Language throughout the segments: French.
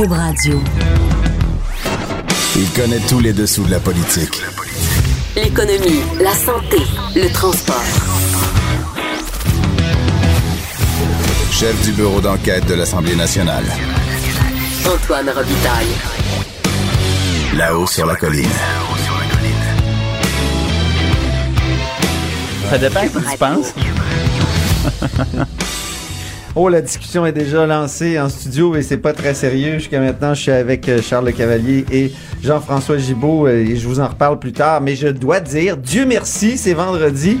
Cube Radio. Il connaît tous les dessous de la politique. L'économie, la santé, le transport. Chef du bureau d'enquête de l'Assemblée nationale. Antoine Robitaille. Là-haut sur la colline. Ça dépend qui tu penses. Oh, la discussion est déjà lancée en studio et c'est pas très sérieux. Jusqu'à maintenant, je suis avec euh, Charles Le Cavalier et Jean-François Gibault euh, et je vous en reparle plus tard. Mais je dois dire, Dieu merci, c'est vendredi.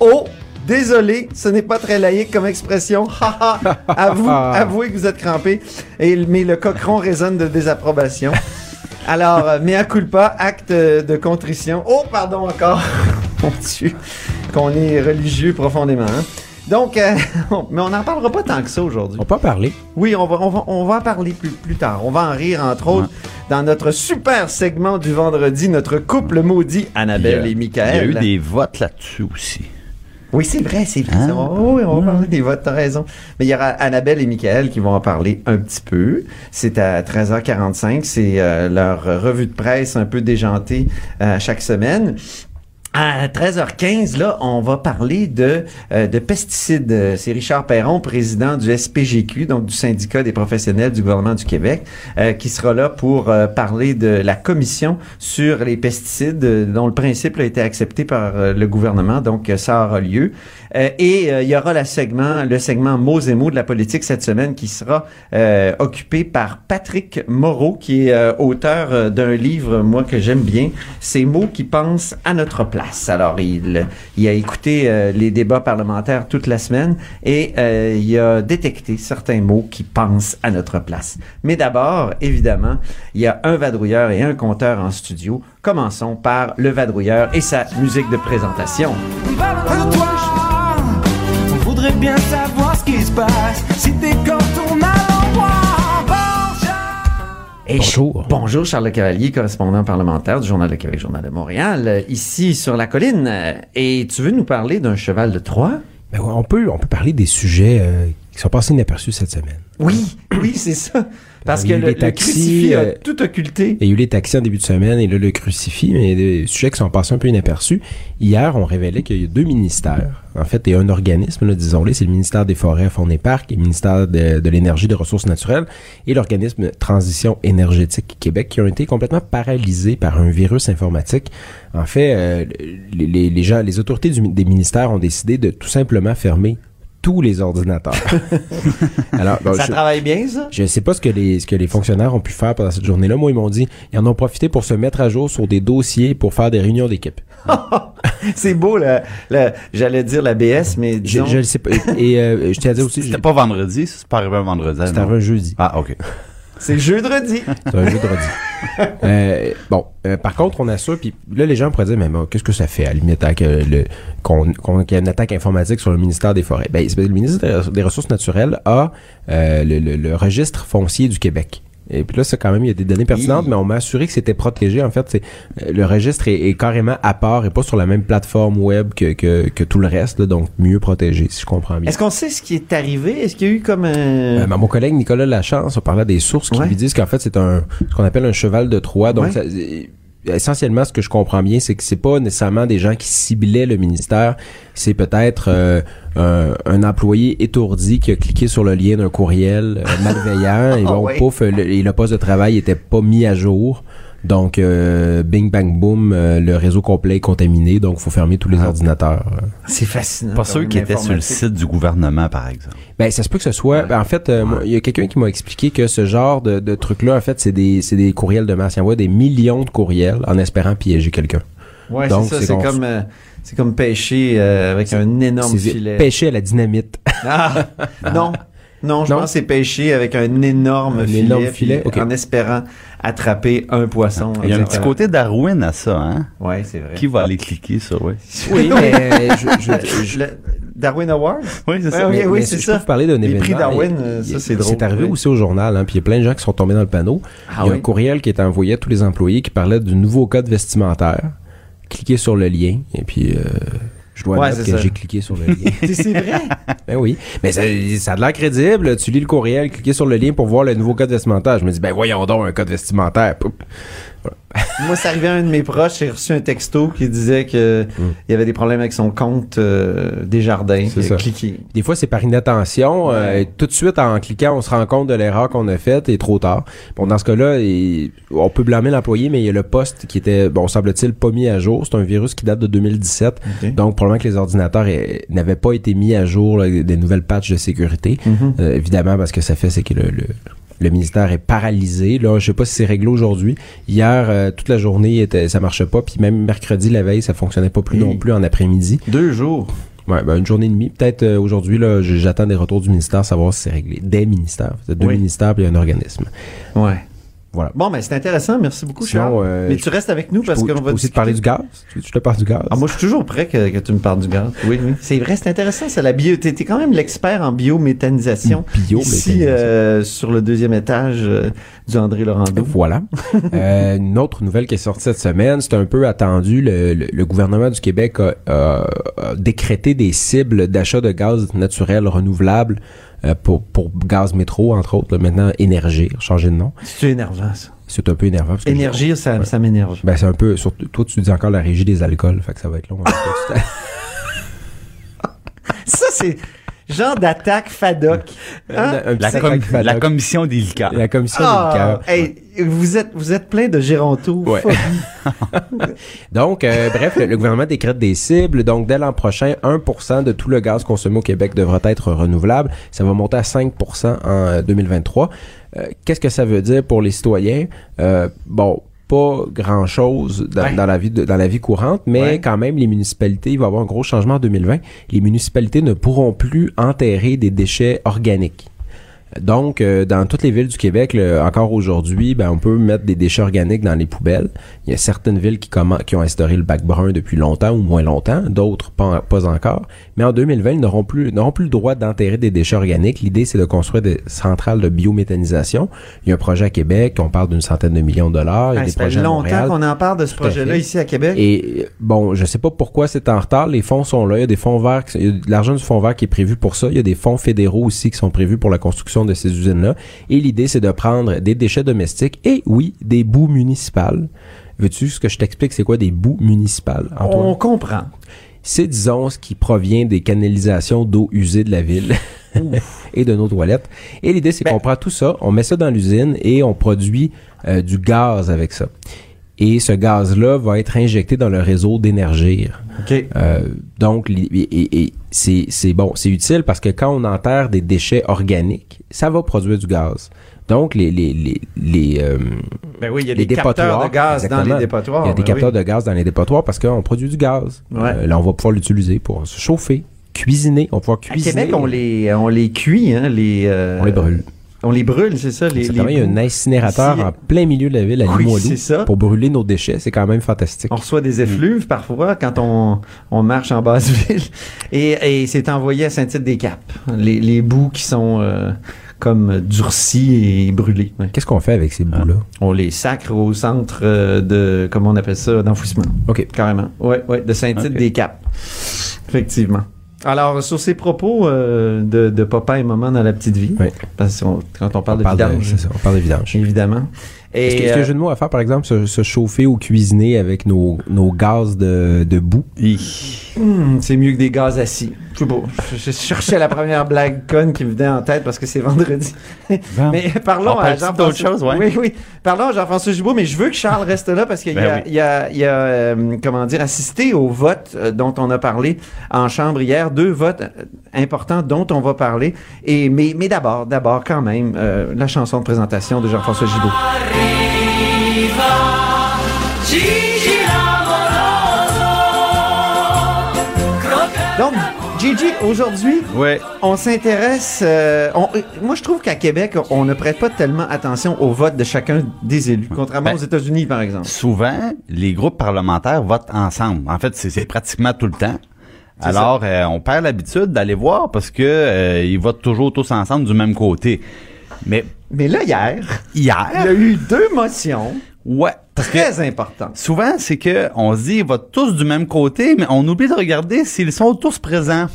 Oh, désolé, ce n'est pas très laïque comme expression. Haha, Avoue, avouez que vous êtes crampé. Et, mais le cochon résonne de désapprobation. Alors, euh, mea culpa, acte euh, de contrition. Oh, pardon encore. Mon Dieu, qu'on est religieux profondément. hein. Donc, euh, mais on n'en parlera pas tant que ça aujourd'hui. On peut en parler. Oui, on va, on va, on va en parler plus, plus tard. On va en rire, entre autres, dans notre super segment du vendredi, notre couple maudit, Annabelle et Il y a Michael. eu des votes là-dessus aussi. Oui, c'est vrai, c'est vrai. Hein? oh oui, on va parler des votes, t'as raison. Mais il y aura Annabelle et Michael qui vont en parler un petit peu. C'est à 13h45. C'est euh, leur revue de presse un peu déjantée euh, chaque semaine. À 13h15, là, on va parler de, euh, de pesticides. Euh, C'est Richard Perron, président du SPGQ, donc du syndicat des professionnels du gouvernement du Québec, euh, qui sera là pour euh, parler de la commission sur les pesticides, euh, dont le principe a été accepté par euh, le gouvernement, donc ça aura lieu. Et il y aura la segment, le segment mots et mots de la politique cette semaine qui sera occupé par Patrick Moreau, qui est auteur d'un livre, moi, que j'aime bien, Ces mots qui pensent à notre place. Alors, il, a écouté euh, les débats parlementaires toute la semaine et euh, il a détecté certains mots qui pensent à notre place. Mais d'abord, évidemment, il y a un vadrouilleur et un compteur en studio. Commençons par le vadrouilleur et sa musique de présentation. Et Bonjour. Bonjour, Charles Le Cavalier, correspondant parlementaire du Journal de Québec, Journal de Montréal, euh, ici sur la colline. Euh, Et tu veux nous parler d'un cheval de Troie? Ben ouais, on, peut, on peut parler des sujets euh, qui sont passés inaperçus cette semaine. Oui, oui, c'est ça. Parce y que le, crucifix a euh, tout occulté. Il y a eu les taxis en début de semaine et là, le crucifix, mais des sujets qui sont passés un peu inaperçus. Hier, on révélait qu'il y a deux ministères, en fait, et un organisme, disons-le, c'est le ministère des Forêts, Fonds et Parcs, et le ministère de, de l'Énergie et des Ressources naturelles, et l'organisme Transition énergétique Québec, qui ont été complètement paralysés par un virus informatique. En fait, euh, les, les- les gens, les autorités du- des ministères ont décidé de tout simplement fermer tous les ordinateurs. Alors, Ça je- travaille bien, ça? je sais pas ce que les ce que les fonctionnaires ont pu faire pendant cette journée-là. Moi, ils m'ont dit, ils en ont profité pour se mettre à jour sur des dossiers pour faire des réunions d'équipe. c'est beau, là. J'allais dire la BS, mais Je, disons... je le sais pas. Et euh, je tiens à dire aussi, C'était pas vendredi, ça, c'est pas arrivé un vendredi. c'était un jeudi. Ah, OK. C'est jeudi. C'est un jeudi. euh, bon, euh, par contre, on assure, puis là, les gens pourraient dire, mais bon, qu'est-ce que ça fait, à la limite, le- qu'on y ait une attaque informatique sur le ministère des Forêts? Ben, le ministère des Ressources naturelles a euh, le, le- le registre foncier du Québec. Et puis là, c'est quand même, il y a des données pertinentes, mais on m'a assuré que c'était protégé. En fait, c'est euh, le registre est, est carrément à part et pas sur la même plateforme web que, que, que tout le reste, là, donc mieux protégé, si je comprends bien. Est-ce qu'on sait ce qui est arrivé? Est-ce qu'il y a eu comme un... Euh, ben, mon collègue Nicolas Lachance a parlé des sources qui Ouais. lui disent qu'en fait c'est un ce qu'on appelle un cheval de Troie. Donc Ouais. ça- essentiellement ce que je comprends bien c'est que c'est pas nécessairement des gens qui ciblaient le ministère, c'est peut-être euh, un, un employé étourdi qui a cliqué sur le lien d'un courriel euh, malveillant et Ah bon ouais. pouf le, et le poste de travail était pas mis à jour. Donc euh, bing bang boom euh, le réseau complet est contaminé donc faut fermer tous les Ah. ordinateurs. C'est fascinant. Pas ceux qui étaient sur le site du gouvernement, par exemple. Ben, ça se peut que ce soit. ben, en fait, euh, moi, il y a quelqu'un qui m'a expliqué que ce genre de, de truc-là, en fait, c'est des, c'est des courriels de masse. Il envoie des millions de courriels en espérant piéger quelqu'un. Ouais, c'est ça. c'est comme, euh, c'est comme pêcher euh, avec un énorme filet. pêcher à la dynamite. Ah, non. Non, je Non? pense que c'est pêcher avec un énorme Un filet, énorme en espérant attraper un poisson. Il y a un petit côté Darwin à ça, hein? Ouais, c'est vrai. Qui va aller cliquer sur, ouais? Oui, mais je, je- je- Le Darwin Award? Oui, c'est ça. mais- oui, mais c'est je ça. vous parler d'un Les événement. prix Darwin, mais- ça, c'est drôle. C'est arrivé Oui. aussi au journal, hein, puis il y a plein de gens qui sont tombés dans le panneau. Ah il y a oui? un courriel qui est envoyé à tous les employés qui parlait du nouveau code vestimentaire. Cliquez sur le lien, et puis... euh, Je dois Ouais, c'est que j'ai cliqué sur le lien. C'est vrai? ben oui. Mais ça, ça a de l'air crédible. Tu lis le courriel, cliquez sur le lien pour voir le nouveau code vestimentaire. Je me dis, ben voyons donc un code vestimentaire. Poup. Moi, c'est arrivé à un de mes proches, j'ai reçu un texto qui disait que il y avait des problèmes avec son compte euh, des jardins. Mm. Des fois, c'est par inattention. Ouais. euh, tout de suite, en cliquant, on se rend compte de l'erreur qu'on a faite et trop tard. Bon, dans ce cas-là, on peut blâmer l'employé, mais il y a le poste qui était, bon, semble-t-il, pas mis à jour. C'est un virus qui date de 2017. Ok. Donc, probablement que les ordinateurs eh, n'avaient pas été mis à jour là, des nouvelles patchs de sécurité. Mhm. Euh, évidemment, parce que ça fait, c'est que le, le, le ministère est paralysé. Là, je sais pas si c'est réglé aujourd'hui. Hier, euh, toute la journée, était, ça marchait pas. Puis même mercredi, la veille, ça fonctionnait pas plus non plus en après-midi. Deux jours. Ouais, ben une journée et demie. Peut-être euh, aujourd'hui, là, j'attends des retours du ministère, savoir si c'est réglé. Des ministères. Deux Oui. ministères puis un organisme. Ouais. Voilà. Bon, ben c'est intéressant. Merci beaucoup, Charles. euh, Mais tu restes avec nous parce qu'on va peux aussi te parler du gaz. Tu te parle du gaz? Ah, moi, je suis toujours prêt que, que tu me parles du gaz. Oui, oui. C'est vrai, c'est intéressant. C'est la bio. T'es, quand même l'expert en biométhanisation. Biométhanisation. Ici, euh, sur le deuxième étage euh, du André Laurando. Voilà. Euh, une autre nouvelle qui est sortie cette semaine, c'est un peu attendu. Le, le- le gouvernement du Québec a, a- a décrété des cibles d'achat de gaz naturel renouvelable euh, pour, pour gaz métro, entre autres. là, maintenant, Énergir, changer de nom. C'est énervant, ça? C'est un peu énervant. Parce que Énergie, ça, Ouais. ça m'énerve. Ben, c'est un peu. Surtout, toi, tu dis encore la régie des alcools. Fait que ça va être long. Ça, c'est genre d'attaque FADOC. Hein? Un petit La, com- Fadoc. la commission des liqueurs. La commission Ah, des liqueurs. hey, vous êtes, vous êtes plein de géronto. Ouais. Donc, euh, bref, le, le gouvernement décrète des cibles. Donc, dès l'an prochain, 1% de tout le gaz consommé au Québec devra être renouvelable. Ça va monter à 5% en euh, 2023. Euh, Qu'est-ce que ça veut dire pour les citoyens? Euh, bon, pas grand-chose dans, Ouais. dans la vie de- dans la vie courante, mais Ouais. quand même, les municipalités, il va y avoir un gros changement en 2020. Les municipalités ne pourront plus enterrer des déchets organiques. Donc, euh, dans toutes les villes du Québec, encore aujourd'hui, ben, on peut mettre des déchets organiques dans les poubelles. Il y a certaines villes qui, qui ont instauré le bac brun depuis longtemps ou moins longtemps, d'autres pas, pas encore. Mais en 2020, ils n'auront plus, n'auront plus le droit d'enterrer des déchets organiques. L'idée, c'est de construire des centrales de biométhanisation. Il y a un projet à Québec, on parle d'une centaine de millions de dollars. Il y a Hey, des fait projets à Montréal. longtemps qu'on en parle de ce projet-là fait. ici à Québec? Et euh, bon, je sais pas pourquoi c'est en retard. Les fonds sont là. Il y a des fonds verts, qui- il y a de l'argent du fonds vert qui est prévu pour ça. Il y a des fonds fédéraux aussi qui sont prévus pour la construction de ces usines-là. Et l'idée, c'est de prendre des déchets domestiques et oui, des boues municipales. Veux-tu ce que je t'explique, c'est quoi des boues municipales, Antoine? On comprend. C'est, disons, ce qui provient des canalisations d'eau usée de la ville et de nos toilettes. Et l'idée, c'est Ben- qu'on prend tout ça, on met ça dans l'usine et on produit euh, du gaz avec ça. Et ce gaz-là va être injecté dans le réseau d'énergir. OK. Euh, donc, c'est, bon, c'est utile parce que quand on enterre des déchets organiques, ça va produire du gaz. Donc, les, les, les, les, euh, Ben oui, il y a les des capteurs de gaz dans les dépotoirs. il y a des ben capteurs oui. de gaz dans les dépotoirs parce qu'on produit du gaz. Ouais. Euh, là, on va pouvoir l'utiliser pour se chauffer, cuisiner. On va pouvoir À cuisiner. Québec, on les, on les cuit, hein, les... On les brûle. On les brûle, c'est ça, les, C'est les il y a un incinérateur en plein milieu de la ville, à Oui, Limoilou, c'est ça. pour brûler nos déchets. C'est quand même fantastique. On reçoit des effluves parfois quand on, on marche en basse ville. Et, et c'est envoyé à Saint-Tite-des-Caps. Les, les bouts qui sont euh, comme durcis et brûlés. Ouais. Qu'est-ce qu'on fait avec ces bouts-là? On les sacre au centre euh, de, comment on appelle ça, d'enfouissement. OK. Carrément. Ouais, ouais, de Saint-Tite-des-Caps. Effectivement. Alors, sur ces propos euh, de, de papa et maman dans la petite vie, Oui. parce on- quand on parle On de parle vidange, ça, on parle de vidange. évidemment. Est-ce que- est-ce que euh, j'ai de mots à faire, par exemple, se, se chauffer ou cuisiner avec nos, nos gaz de, de boue? Hmm, c'est mieux que des gaz assis. Je sais pas. Je, je cherchais la première blague conne qui me venait en tête parce que c'est vendredi. Mais parlons On à Jean-François. ouais. Oui, oui. Parlons à Jean-François Gibault, mais je veux que Charles reste là parce qu'il Ben a, oui. il a, il a, euh, comment dire, assisté au vote euh, dont on a parlé en chambre hier. Deux votes euh, importants dont on va parler. Et, mais, mais d'abord, d'abord, quand même, euh, la chanson de présentation de Jean-François Gibault. Donc, Gigi, aujourd'hui, Ouais. on s'intéresse. euh, on- moi, je trouve qu'à Québec, on ne prête pas tellement attention au vote de chacun des élus, contrairement Ben, aux États-Unis, par exemple. Souvent, les groupes parlementaires votent ensemble. En fait, c'est pratiquement tout le temps. Alors, euh, on perd l'habitude d'aller voir parce que euh, ils votent toujours tous ensemble du même côté. Mais Mais là, hier, il y hier, a eu deux motions. ouais, Très important. Souvent, c'est que on se dit, ils votent tous du même côté, mais on oublie de regarder s'ils sont tous présents.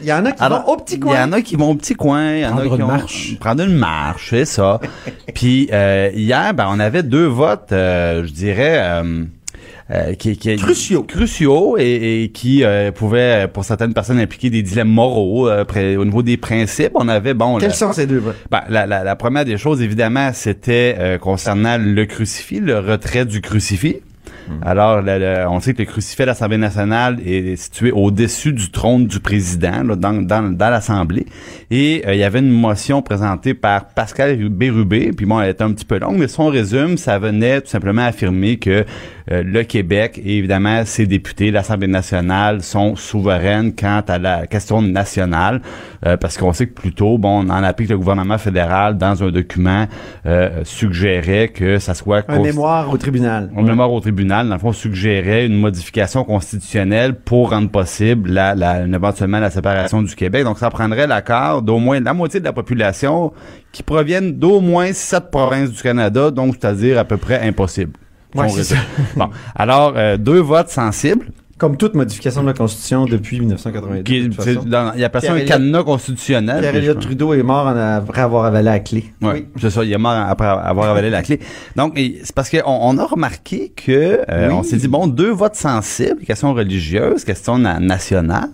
Il y en a qui Alors, vont au petit Il y coin. en a qui vont au petit coin, il y en a qui une ont- marche. prendre une marche, c'est ça. Puis euh, hier, ben on avait deux votes, euh, je dirais. euh, euh, qui, qui, Cruciaux. cruciaux et, et qui euh, pouvaient pour certaines personnes impliquer des dilemmes moraux euh, près- au niveau des principes on avait bon Quels sont ces deux ben, la, la, la première des choses, évidemment, c'était euh, concernant le crucifix, le retrait du crucifix. Alors, le- le- on sait que le crucifix à l'Assemblée nationale est situé au-dessus du trône du président, là, dans, dans, dans l'Assemblée. Et euh, il y avait une motion présentée par Pascal Bérubé, puis bon, elle était un petit peu longue, mais son résume, ça venait tout simplement affirmer que euh, le Québec et évidemment ses députés, l'Assemblée nationale, sont souveraines quant à la question nationale, euh, parce qu'on sait que plus tôt, bon, on en a appris que le gouvernement fédéral, dans un document, euh, suggérait que ça soit... Un mémoire au tribunal. on mémoire au tribunal, dans le fond, suggérait une modification constitutionnelle pour rendre possible la, la, éventuellement la séparation du Québec. Donc, ça prendrait l'accord d'au moins la moitié de la population qui proviennent d'au moins sept provinces du Canada, donc c'est-à-dire à peu près impossible. Ouais, c'est. Bon, alors euh, deux votes sensibles. Comme toute modification de la Constitution depuis 1992. Qui, de toute c'est façon. dans- il appelle ça un cadenas constitutionnel. Pierre-Éliott je- Trudeau est mort en après avoir avalé la clé. Ouais, Oui. c'est ça, il est mort après avoir avalé la clé. Donc, et c'est parce qu'on on a remarqué que euh, Oui. on s'est dit, bon, deux votes sensibles, question religieuse, question na- nationale,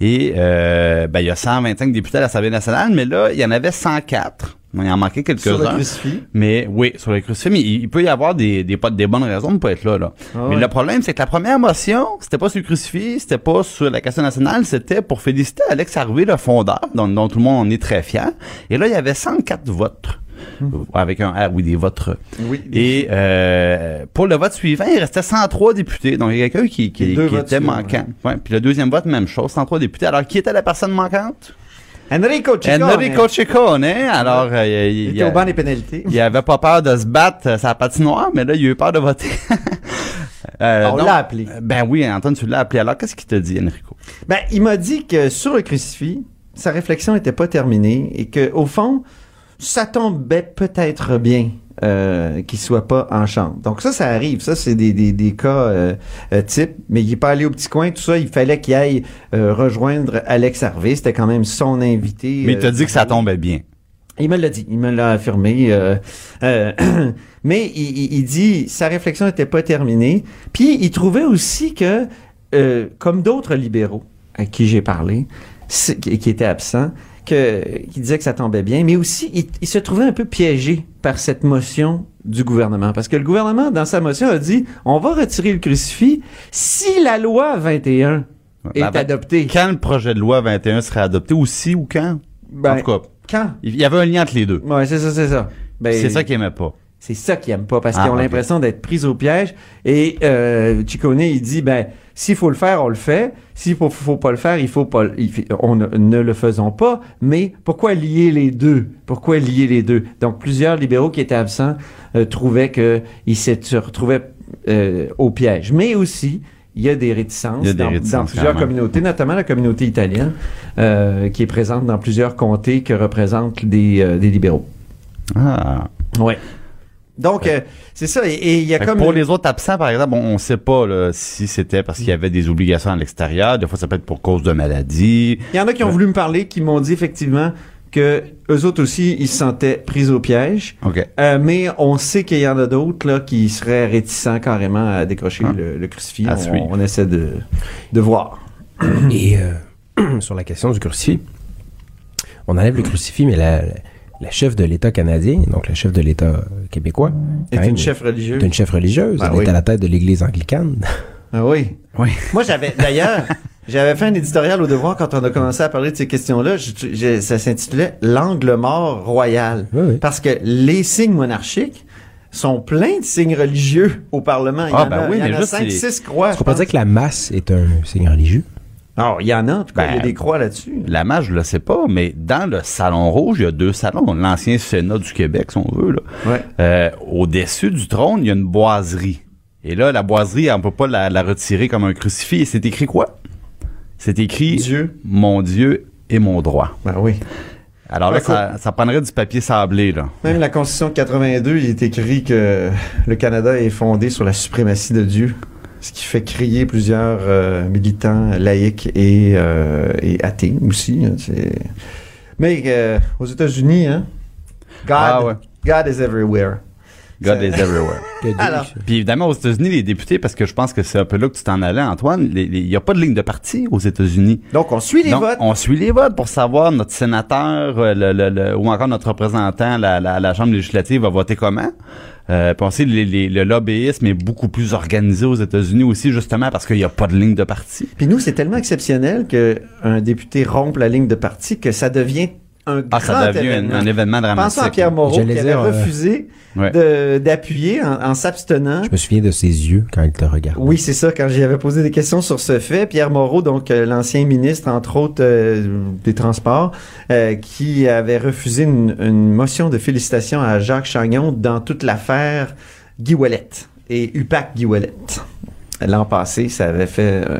et euh, ben, il y a 125 députés à l'Assemblée nationale, mais là, il y en avait 104. Il en manquait Sur le quelques-uns. Mais oui, sur le crucifix, mais il, il peut y avoir des, des, pas- des bonnes raisons de pas être là. là. Ah mais le problème, c'est que la première motion, c'était pas sur le crucifix, c'était pas sur la question nationale, c'était pour féliciter Alex Harvey, le fondeur, dont, dont tout le monde en est très fier. Et là, il y avait 104 votes. Avec un R, oui, des votes. Oui. Et euh, pour le vote suivant, il restait 103 députés. Donc, il y a quelqu'un qui, qui, était manquant. Ouais. Puis le deuxième vote, même chose, 103 députés. Alors, qui était la personne manquante? Enrico Ciccone. Enrico Ciccone. Alors, euh, il, était au banc des pénalités. il avait pas peur de se battre sa patinoire, mais là, il a eu peur de voter. Euh, On donc, l'a appelé. Ben oui, Antoine, tu l'as appelé. Alors, qu'est-ce qu'il t'a dit, Enrico? Ben, il m'a dit que sur le crucifix, sa réflexion n'était pas terminée et que au fond, ça tombait peut-être bien euh, qu'il soit pas en chambre. Donc ça, ça arrive. Ça, c'est des, des, des cas euh, euh, types. Mais il est pas allé au petit coin. Tout ça, il fallait qu'il aille euh, rejoindre Alex Harvey. C'était quand même son invité. Mais il t'a dit que ça tombait bien. Il me l'a dit, il me l'a affirmé. euh, euh, mais il, il- il dit sa réflexion n'était pas terminée. Puis il trouvait aussi que, euh, comme d'autres libéraux à qui j'ai parlé, qui étaient absents, que, qui disaient que ça tombait bien, mais aussi il, il se trouvait un peu piégé par cette motion du gouvernement. Parce que le gouvernement, dans sa motion, a dit on va retirer le crucifix si la loi 21 est Ben, ben, adoptée. Quand le projet de loi 21 serait adopté, aussi ou quand? Ben, en tout cas, quand? il y avait un lien entre les deux. Ouais, c'est ça, c'est ça. C'est ça qu'il aimait pas. C'est ça qu'ils aiment pas parce Ah, qu'ils ont ok. l'impression d'être pris au piège. Et euh, Ciccone, il dit ben s'il faut le faire, on le fait. S'il faut, faut pas le faire, il faut pas. il on ne, ne le faisons pas. Mais pourquoi lier les deux? Pourquoi lier les deux? Donc plusieurs libéraux qui étaient absents euh, trouvaient que ils se retrouvaient euh, au piège. Mais aussi il y a des réticences, a des dans, réticences, dans plusieurs communautés, notamment la communauté italienne, euh, qui est présente dans plusieurs comtés que représentent des, euh, des libéraux. Ah. Ouais. Donc, euh, c'est ça. Et- il y a Fait comme. Pour les autres absents, par exemple, on ne sait pas là, si c'était parce qu'il y avait des obligations à l'extérieur. Des fois, ça peut être pour cause de maladie. Il y en a qui ont voulu me parler, qui m'ont dit effectivement que eux autres aussi, ils se sentaient pris au piège. OK. Euh, mais on sait qu'il y en a d'autres là qui seraient réticents carrément à décrocher Ah. le, le crucifix. À on, suivre. on essaie de, de voir. Et euh, sur la question du crucifix, on enlève le crucifix, mais la, la chef de l'État canadien, donc la chef de l'État québécois, quand même, une chef religieuse. est une chef religieuse. Ben elle oui. est à la tête de l'Église anglicane. Ah oui. Oui. Moi, j'avais d'ailleurs, j'avais fait un éditorial au devoir quand on a commencé à parler de ces questions-là. Je- je- ça s'intitulait L'angle mort royal. Oui, oui. Parce que les signes monarchiques sont pleins de signes religieux au Parlement. Il y Ah, en ben a, oui, il y en mais a juste cinq, les- six croix. Est-ce qu'on je peut dire que la masse est un signe religieux? Alors, il y en a, en tout cas, il y a Ben, des croix là-dessus. La mage, je le sais pas, mais dans le Salon Rouge, il y a deux salons. L'ancien Sénat du Québec, si on veut. Là. Ouais. Euh, Au-dessus du trône, il y a une boiserie. Et là, la boiserie, on peut pas la, la retirer comme un crucifix. Et c'est écrit quoi? C'est écrit Dieu. Mon Dieu et mon droit. Ben oui. Alors là, ça, ça prendrait du papier sablé, là. Même la Constitution de 82, il est écrit que le Canada est fondé sur la suprématie de Dieu, ce qui fait crier plusieurs euh, militants laïcs et, euh, et athées aussi. hein, Mais euh, aux États-Unis, hein, God, Ah ouais. God is everywhere. God is everywhere. Alors. Puis évidemment, aux États-Unis, les députés, parce que je pense que c'est un peu là que tu t'en allais, Antoine, il n'y a pas de ligne de parti aux États-Unis. Donc, on suit les Donc, votes. on suit les votes pour savoir notre sénateur euh, le- le- le- ou encore notre représentant, la, la, la Chambre législative, va voter comment? Euh, puis on sait les- les- le lobbyisme est beaucoup plus organisé aux États-Unis aussi, justement parce qu'il n'y a pas de ligne de parti. Puis nous, c'est tellement exceptionnel qu'un député rompe la ligne de parti que ça devient un Ah, grand ça devient un, événement. un événement dramatique. Pensons à Pierre Moreau qui avait euh, refusé Ouais. de- d'appuyer en, en s'abstenant. Je me souviens de ses yeux quand il te regarde. Oui, c'est ça. Quand j'y avais posé des questions sur ce fait, Pierre Moreau, donc euh, l'ancien ministre, entre autres euh, des Transports, euh, qui avait refusé une, une motion de félicitations à Jacques Chagnon dans toute l'affaire Guy Ouellet et UPAC Guy Ouellet. L'an passé, ça avait fait euh,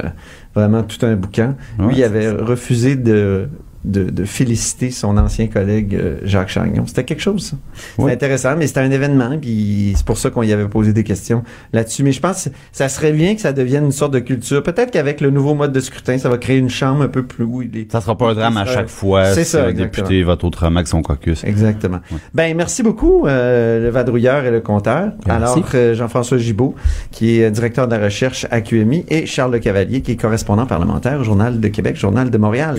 vraiment tout un boucan. Ouais, Lui, il avait refusé de, de, de féliciter son ancien collègue euh, Jacques Chagnon. C'était quelque chose, ça. C'était intéressant, mais c'était un événement, puis c'est pour ça qu'on y avait posé des questions là-dessus. Mais je pense que ça serait bien que ça devienne une sorte de culture. Peut-être qu'avec le nouveau mode de scrutin, ça va créer une chambre un peu plus... où les- Ça sera pas un drame à Ouais. chaque fois si ça, un député vote autrement que son caucus. Exactement. Ben merci beaucoup euh, le vadrouilleur et le compteur. Merci. Alors euh, Jean-François Gibault qui est euh, directeur de la recherche à QMI et Charles Le Cavalier qui est correspondant parlementaire au Journal de Québec, Journal de Montréal.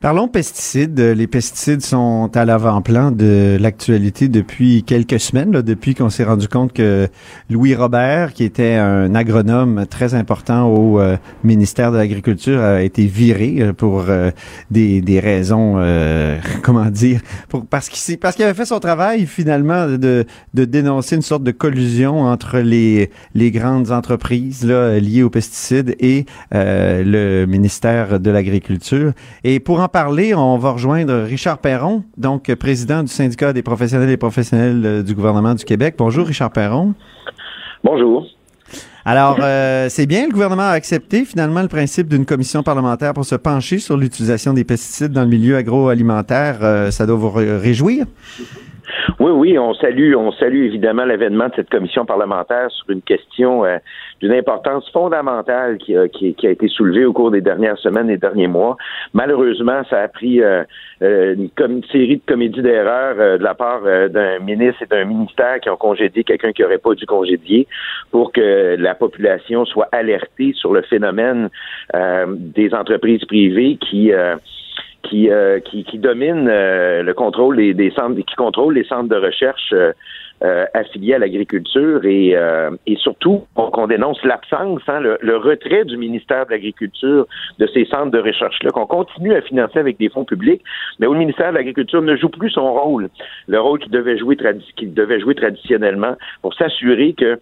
Parlons pesticides. Les pesticides sont à l'avant-plan de l'actualité depuis quelques semaines, depuis qu'on s'est rendu compte que Louis Robert, qui était un agronome très important au euh, ministère de l'Agriculture, a été viré euh, pour euh, des, des raisons, comment dire, parce qu'il parce qu'il avait fait son travail finalement de, de dénoncer une sorte de collusion entre les, les grandes entreprises liées aux pesticides et le ministère de l'Agriculture. Parler, on va rejoindre Richard Perron, donc président du syndicat des professionnels et professionnels euh, du gouvernement du Québec. Bonjour Richard Perron. Bonjour. Alors, euh, c'est bien, le gouvernement a accepté finalement le principe d'une commission parlementaire pour se pencher sur l'utilisation des pesticides dans le milieu agroalimentaire. Euh, ça doit vous ré- réjouir. Oui, oui, on salue, on salue évidemment l'avènement de cette commission parlementaire sur une question euh, d'une importance fondamentale qui a, été soulevée au cours des dernières semaines et derniers mois. Malheureusement, ça a pris euh, euh, une, une série de comédies d'erreurs de la part d'un ministre et d'un ministère qui ont congédié quelqu'un qui n'aurait pas dû congédier pour que la population soit alertée sur le phénomène des entreprises privées qui qui, euh, qui, qui domine euh, le contrôle des, des centres, qui contrôle les centres de recherche euh, euh, affiliés à l'agriculture et, euh, et surtout on- qu'on dénonce l'absence, hein, le, le retrait du ministère de l'Agriculture de ces centres de recherche-là, qu'on continue à financer avec des fonds publics, mais où le ministère de l'Agriculture ne joue plus son rôle, le rôle qu'il devait jouer, qu'il devait jouer traditionnellement pour s'assurer que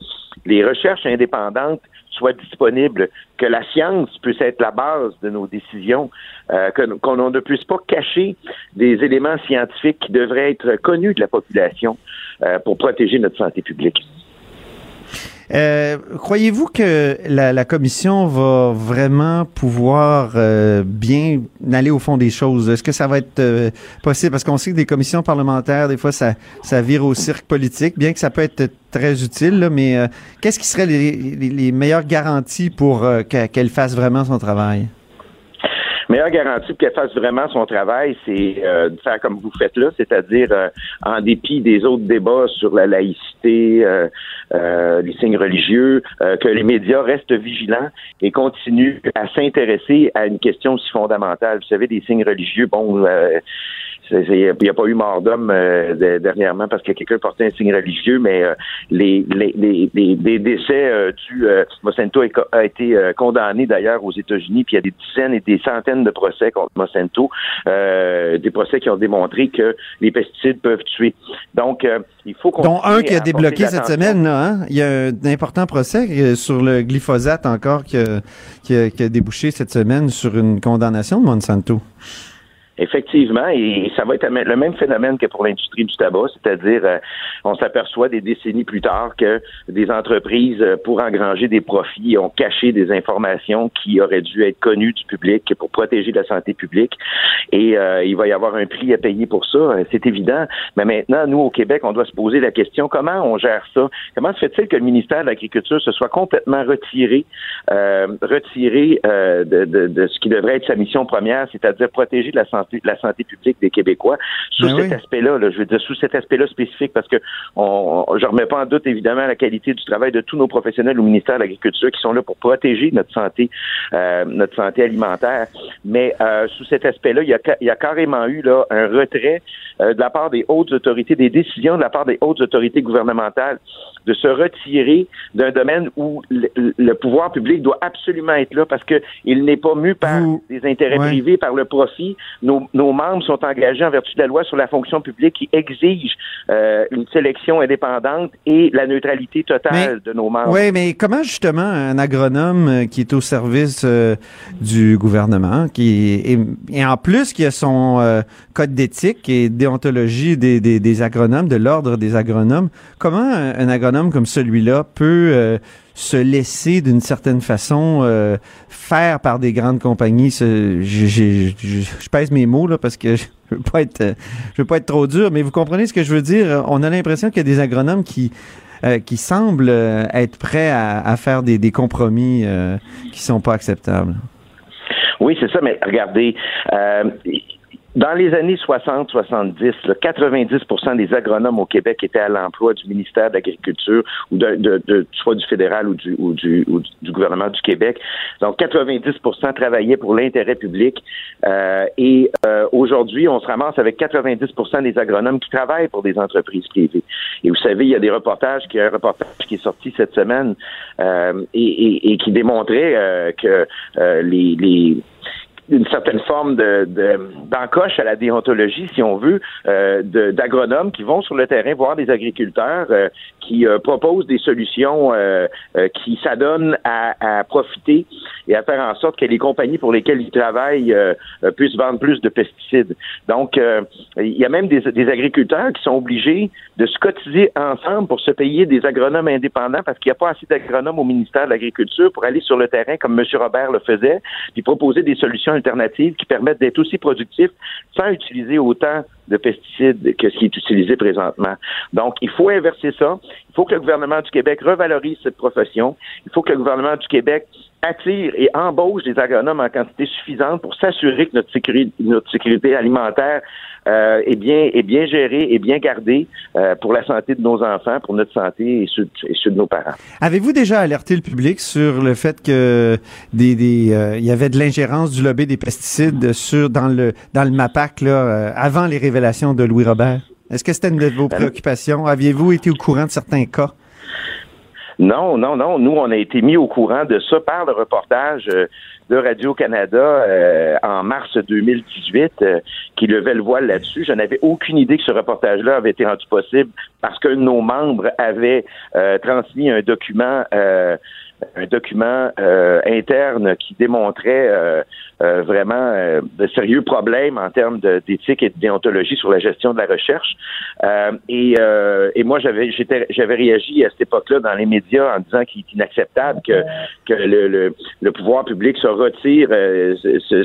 les recherches indépendantes soient disponibles, que la science puisse être la base de nos décisions, euh, qu'on ne puisse pas cacher des éléments scientifiques qui devraient être connus de la population euh, pour protéger notre santé publique. Euh, Croyez-vous que la, la commission va vraiment pouvoir euh, bien aller au fond des choses? Est-ce que ça va être euh, possible? Parce qu'on sait que des commissions parlementaires, des fois, ça, ça vire au cirque politique, bien que ça peut être très utile, mais qu'est-ce qui serait les, meilleures garanties pour qu'elle fasse vraiment son travail? Meilleure garantie pour qu'elle fasse vraiment son travail, c'est euh, de faire comme vous faites là, c'est-à-dire euh, en dépit des autres débats sur la laïcité, euh, euh, les signes religieux, euh, que les médias restent vigilants et continuent à s'intéresser à une question aussi fondamentale. Vous savez, des signes religieux, bon, euh, il n'y a pas eu mort d'homme euh, de- dernièrement parce que quelqu'un portait un signe religieux, mais euh, les, les, les, les- décès euh, du euh, Monsanto a, été euh, condamné d'ailleurs aux États-Unis, puis il y a des dizaines et des centaines de procès contre Monsanto, euh, des procès qui ont démontré que les pesticides peuvent tuer. Donc, euh, il faut qu'on Dont un qui a débloqué cette semaine, là, hein? Il y a un important procès sur le glyphosate encore qui a, qui a- qui a débouché cette semaine sur une condamnation de Monsanto. Effectivement, et ça va être le même phénomène que pour l'industrie du tabac, c'est-à-dire euh, on s'aperçoit des décennies plus tard que des entreprises, euh, pour engranger des profits, ont caché des informations qui auraient dû être connues du public pour protéger la santé publique. Et euh, il va y avoir un prix à payer pour ça, c'est évident. Mais maintenant, nous, au Québec, on doit se poser la question, comment on gère ça? Comment se fait-il que le ministère de l'Agriculture se soit complètement retiré, retiré de, de, de ce qui devrait être sa mission première, c'est-à-dire protéger la santé la santé publique des Québécois. Sous ben cet aspect-là, je veux dire, sous cet aspect-là spécifique, parce que on, je remets pas en doute évidemment la qualité du travail de tous nos professionnels au ministère de l'Agriculture qui sont là pour protéger notre santé, euh, notre santé alimentaire. Mais euh, sous cet aspect-là, il y, a, il y a carrément eu là un retrait euh, de la part des hautes autorités, des décisions de la part des hautes autorités gouvernementales de se retirer d'un domaine où le, pouvoir public doit absolument être là parce que il n'est pas mu par des intérêts privés, par le profit. Nos, nos, membres sont engagés en vertu de la loi sur la fonction publique qui exige euh, une sélection indépendante et la neutralité totale de nos membres. Oui, mais comment justement un agronome euh, qui est au service euh, du gouvernement, qui et en plus qui a son code d'éthique et déontologie des, des, des agronomes, de l'ordre des agronomes, comment un, un agronome comme celui-là peut se laisser d'une certaine façon euh, faire par des grandes compagnies. je, je, pèse mes mots là parce que je veux pas être je veux pas être trop dur, mais vous comprenez ce que je veux dire. On a l'impression qu'il y a des agronomes qui euh, qui semblent euh, être prêts à, faire des, des compromis qui sont pas acceptables. Oui, c'est ça, mais regardez, dans les années 60-70, 90% des agronomes au Québec étaient à l'emploi du ministère de l'Agriculture ou de, de, de, soit du fédéral ou du, ou du, ou du gouvernement du Québec. Donc 90% travaillaient pour l'intérêt public. Euh, et euh, aujourd'hui, on se ramasse avec 90% des agronomes qui travaillent pour des entreprises privées. Et vous savez, il y a des reportages, il y a un reportage qui est sorti cette semaine euh, et, et, et, qui démontrait euh, que euh, les, les une certaine forme de, d'encoche à la déontologie, si on veut, euh, d'agronomes qui vont sur le terrain voir des agriculteurs euh, qui euh, proposent des solutions euh, qui s'adonnent à, à, profiter et à faire en sorte que les compagnies pour lesquelles ils travaillent puissent vendre plus de pesticides. Donc, il y a même des, des, agriculteurs qui sont obligés de se cotiser ensemble pour se payer des agronomes indépendants parce qu'il n'y a pas assez d'agronomes au ministère de l'Agriculture pour aller sur le terrain comme M. Robert le faisait, puis proposer des solutions alternatives qui permettent d'être aussi productifs sans utiliser autant de pesticides que ce qui est utilisé présentement. Donc, il faut inverser ça. Il faut que le gouvernement du Québec revalorise cette profession. Il faut que le gouvernement du Québec attire et embauche des agronomes en quantité suffisante pour s'assurer que notre sécurité, notre sécurité alimentaire euh, est bien est bien gérée et bien gardée euh, pour la santé de nos enfants, pour notre santé et ceux, de nos parents. Avez-vous déjà alerté le public sur le fait que des, des euh, il y avait de l'ingérence du lobby des pesticides sur dans le dans le MAPAC là avant les révélations de Louis Robert? Est-ce que c'était une de vos préoccupations? Aviez-vous été au courant de certains cas? Non, non, non. Nous, on a été mis au courant de ça par le reportage euh, de Radio-Canada euh, en mars 2018 euh, qui levait le voile là-dessus. Je n'avais aucune idée que ce reportage-là avait été rendu possible parce que nos membres avaient transmis un document un document euh, interne qui démontrait euh, euh, vraiment de sérieux problèmes en termes d'éthique et de déontologie sur la gestion de la recherche. et, et moi, j'avais réagi à cette époque-là dans les médias en disant qu'il est inacceptable que que le, le, pouvoir public se retire se,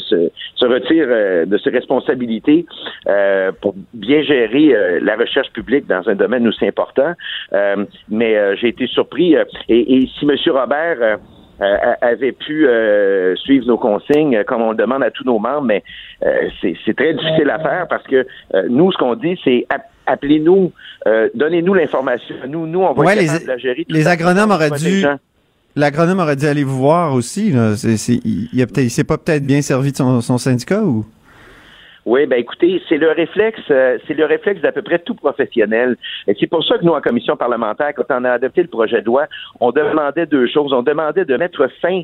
se, retire de ses responsabilités pour bien gérer la recherche publique dans un domaine aussi important. mais j'ai été surpris et, et si M. Robert euh, euh, avait pu euh, suivre nos consignes comme on le demande à tous nos membres, mais c'est très difficile à faire parce que nous, ce qu'on dit, c'est appelez-nous, donnez-nous l'information. Nous, nous, on va les, la gérer. Les agronomes auraient dû. L'agronome aurait dû aller vous voir aussi. Là. il, s'est pas peut-être bien servi de son syndicat ou? Oui, ben écoutez, c'est le réflexe, euh, c'est le réflexe d'à peu près tout professionnel. Et c'est pour ça que nous, en commission parlementaire, quand on a adopté le projet de loi, on demandait deux choses. On demandait de mettre fin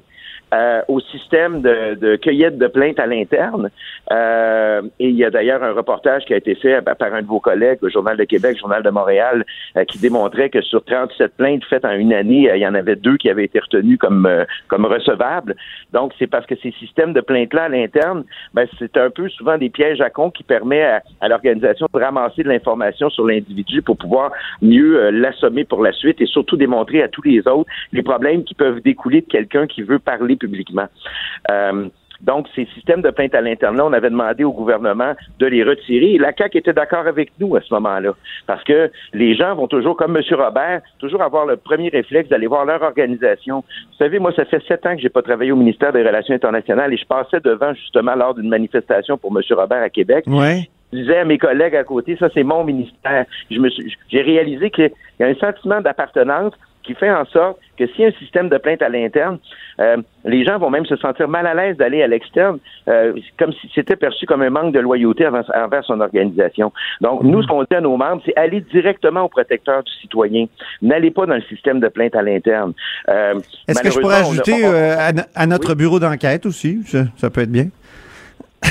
euh, au système de, de, cueillette de plaintes à l'interne. Euh, et il y a d'ailleurs un reportage qui a été fait par un de vos collègues au Journal de Québec, Journal de Montréal, euh, qui démontrait que sur 37 plaintes faites en une année, il y en avait deux qui avaient été retenues comme, comme recevables. Donc, c'est parce que ces systèmes de plaintes-là à l'interne, ben, c'est un peu souvent des pièges piège à con qui permet à, à l'organisation de ramasser de l'information sur l'individu pour pouvoir mieux euh, l'assommer pour la suite et surtout démontrer à tous les autres les problèmes qui peuvent découler de quelqu'un qui veut parler publiquement. Euh, donc, ces systèmes de plainte à l'interne, on avait demandé au gouvernement de les retirer. Et la CAQ était d'accord avec nous à ce moment-là. Parce que les gens vont toujours, comme M. Robert, toujours avoir le premier réflexe d'aller voir leur organisation. Vous savez, moi, ça fait sept ans que j'ai pas travaillé au ministère des Relations internationales et je passais devant, justement, lors d'une manifestation pour M. Robert à Québec. Ouais. Je disais à mes collègues à côté, ça, c'est mon ministère. Je me suis, j'ai réalisé qu'il y a un sentiment d'appartenance qui fait en sorte que s'il y a un système de plainte à l'interne, euh, les gens vont même se sentir mal à l'aise d'aller à l'externe, euh, comme si c'était perçu comme un manque de loyauté envers, son organisation. Donc, nous, ce qu'on dit à nos membres, c'est aller directement au protecteur du citoyen. N'allez pas dans le système de plainte à l'interne. Euh, Est-ce que je pourrais malheureusement, on a- ajouter on- euh, à, no- à notre bureau d'enquête aussi? Ça, ça peut être bien.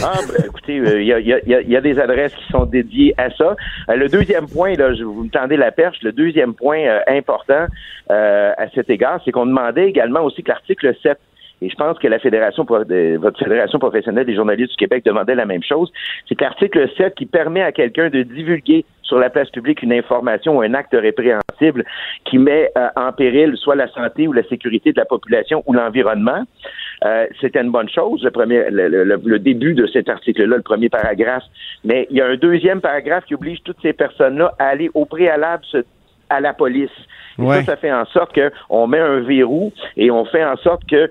Ah, ben, écoutez, il a, y a- y a- y a des adresses qui sont dédiées à ça. Euh, le deuxième point, là, je, vous me tendez la perche, le deuxième point euh, important euh, à cet égard, c'est qu'on demandait également aussi que l'article 7 et je pense que la fédération, votre fédération professionnelle des journalistes du Québec demandait la même chose. C'est l'article 7 qui permet à quelqu'un de divulguer sur la place publique une information ou un acte répréhensible qui met euh, en péril soit la santé ou la sécurité de la population ou l'environnement. Euh, c'était une bonne chose, le, premier, le, le- le début de cet article-là, le premier paragraphe. Mais il y a un deuxième paragraphe qui oblige toutes ces personnes-là à aller au préalable se- à la police. Et Ouais. ça, ça fait en sorte qu'on met un verrou et on fait en sorte que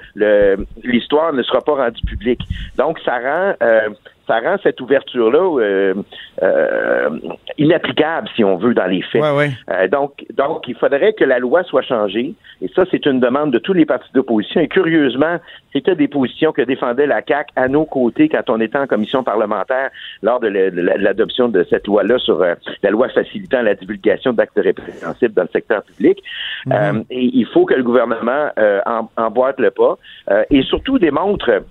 l'histoire ne sera pas rendue publique. Donc, ça rend, euh, ça rend cette ouverture-là euh, euh, inapplicable, si on veut, dans les faits. Ouais, ouais. Euh, donc, donc, il faudrait que la loi soit changée. Et ça, c'est une demande de tous les partis d'opposition. Et curieusement, c'était des positions que défendait la CAQ à nos côtés quand on était en commission parlementaire lors de la- de la- de l'adoption de cette loi-là sur euh, la loi facilitant la divulgation d'actes répréhensibles dans le secteur public. Euh, et il faut que le gouvernement euh, emboîte le pas euh, et surtout démontre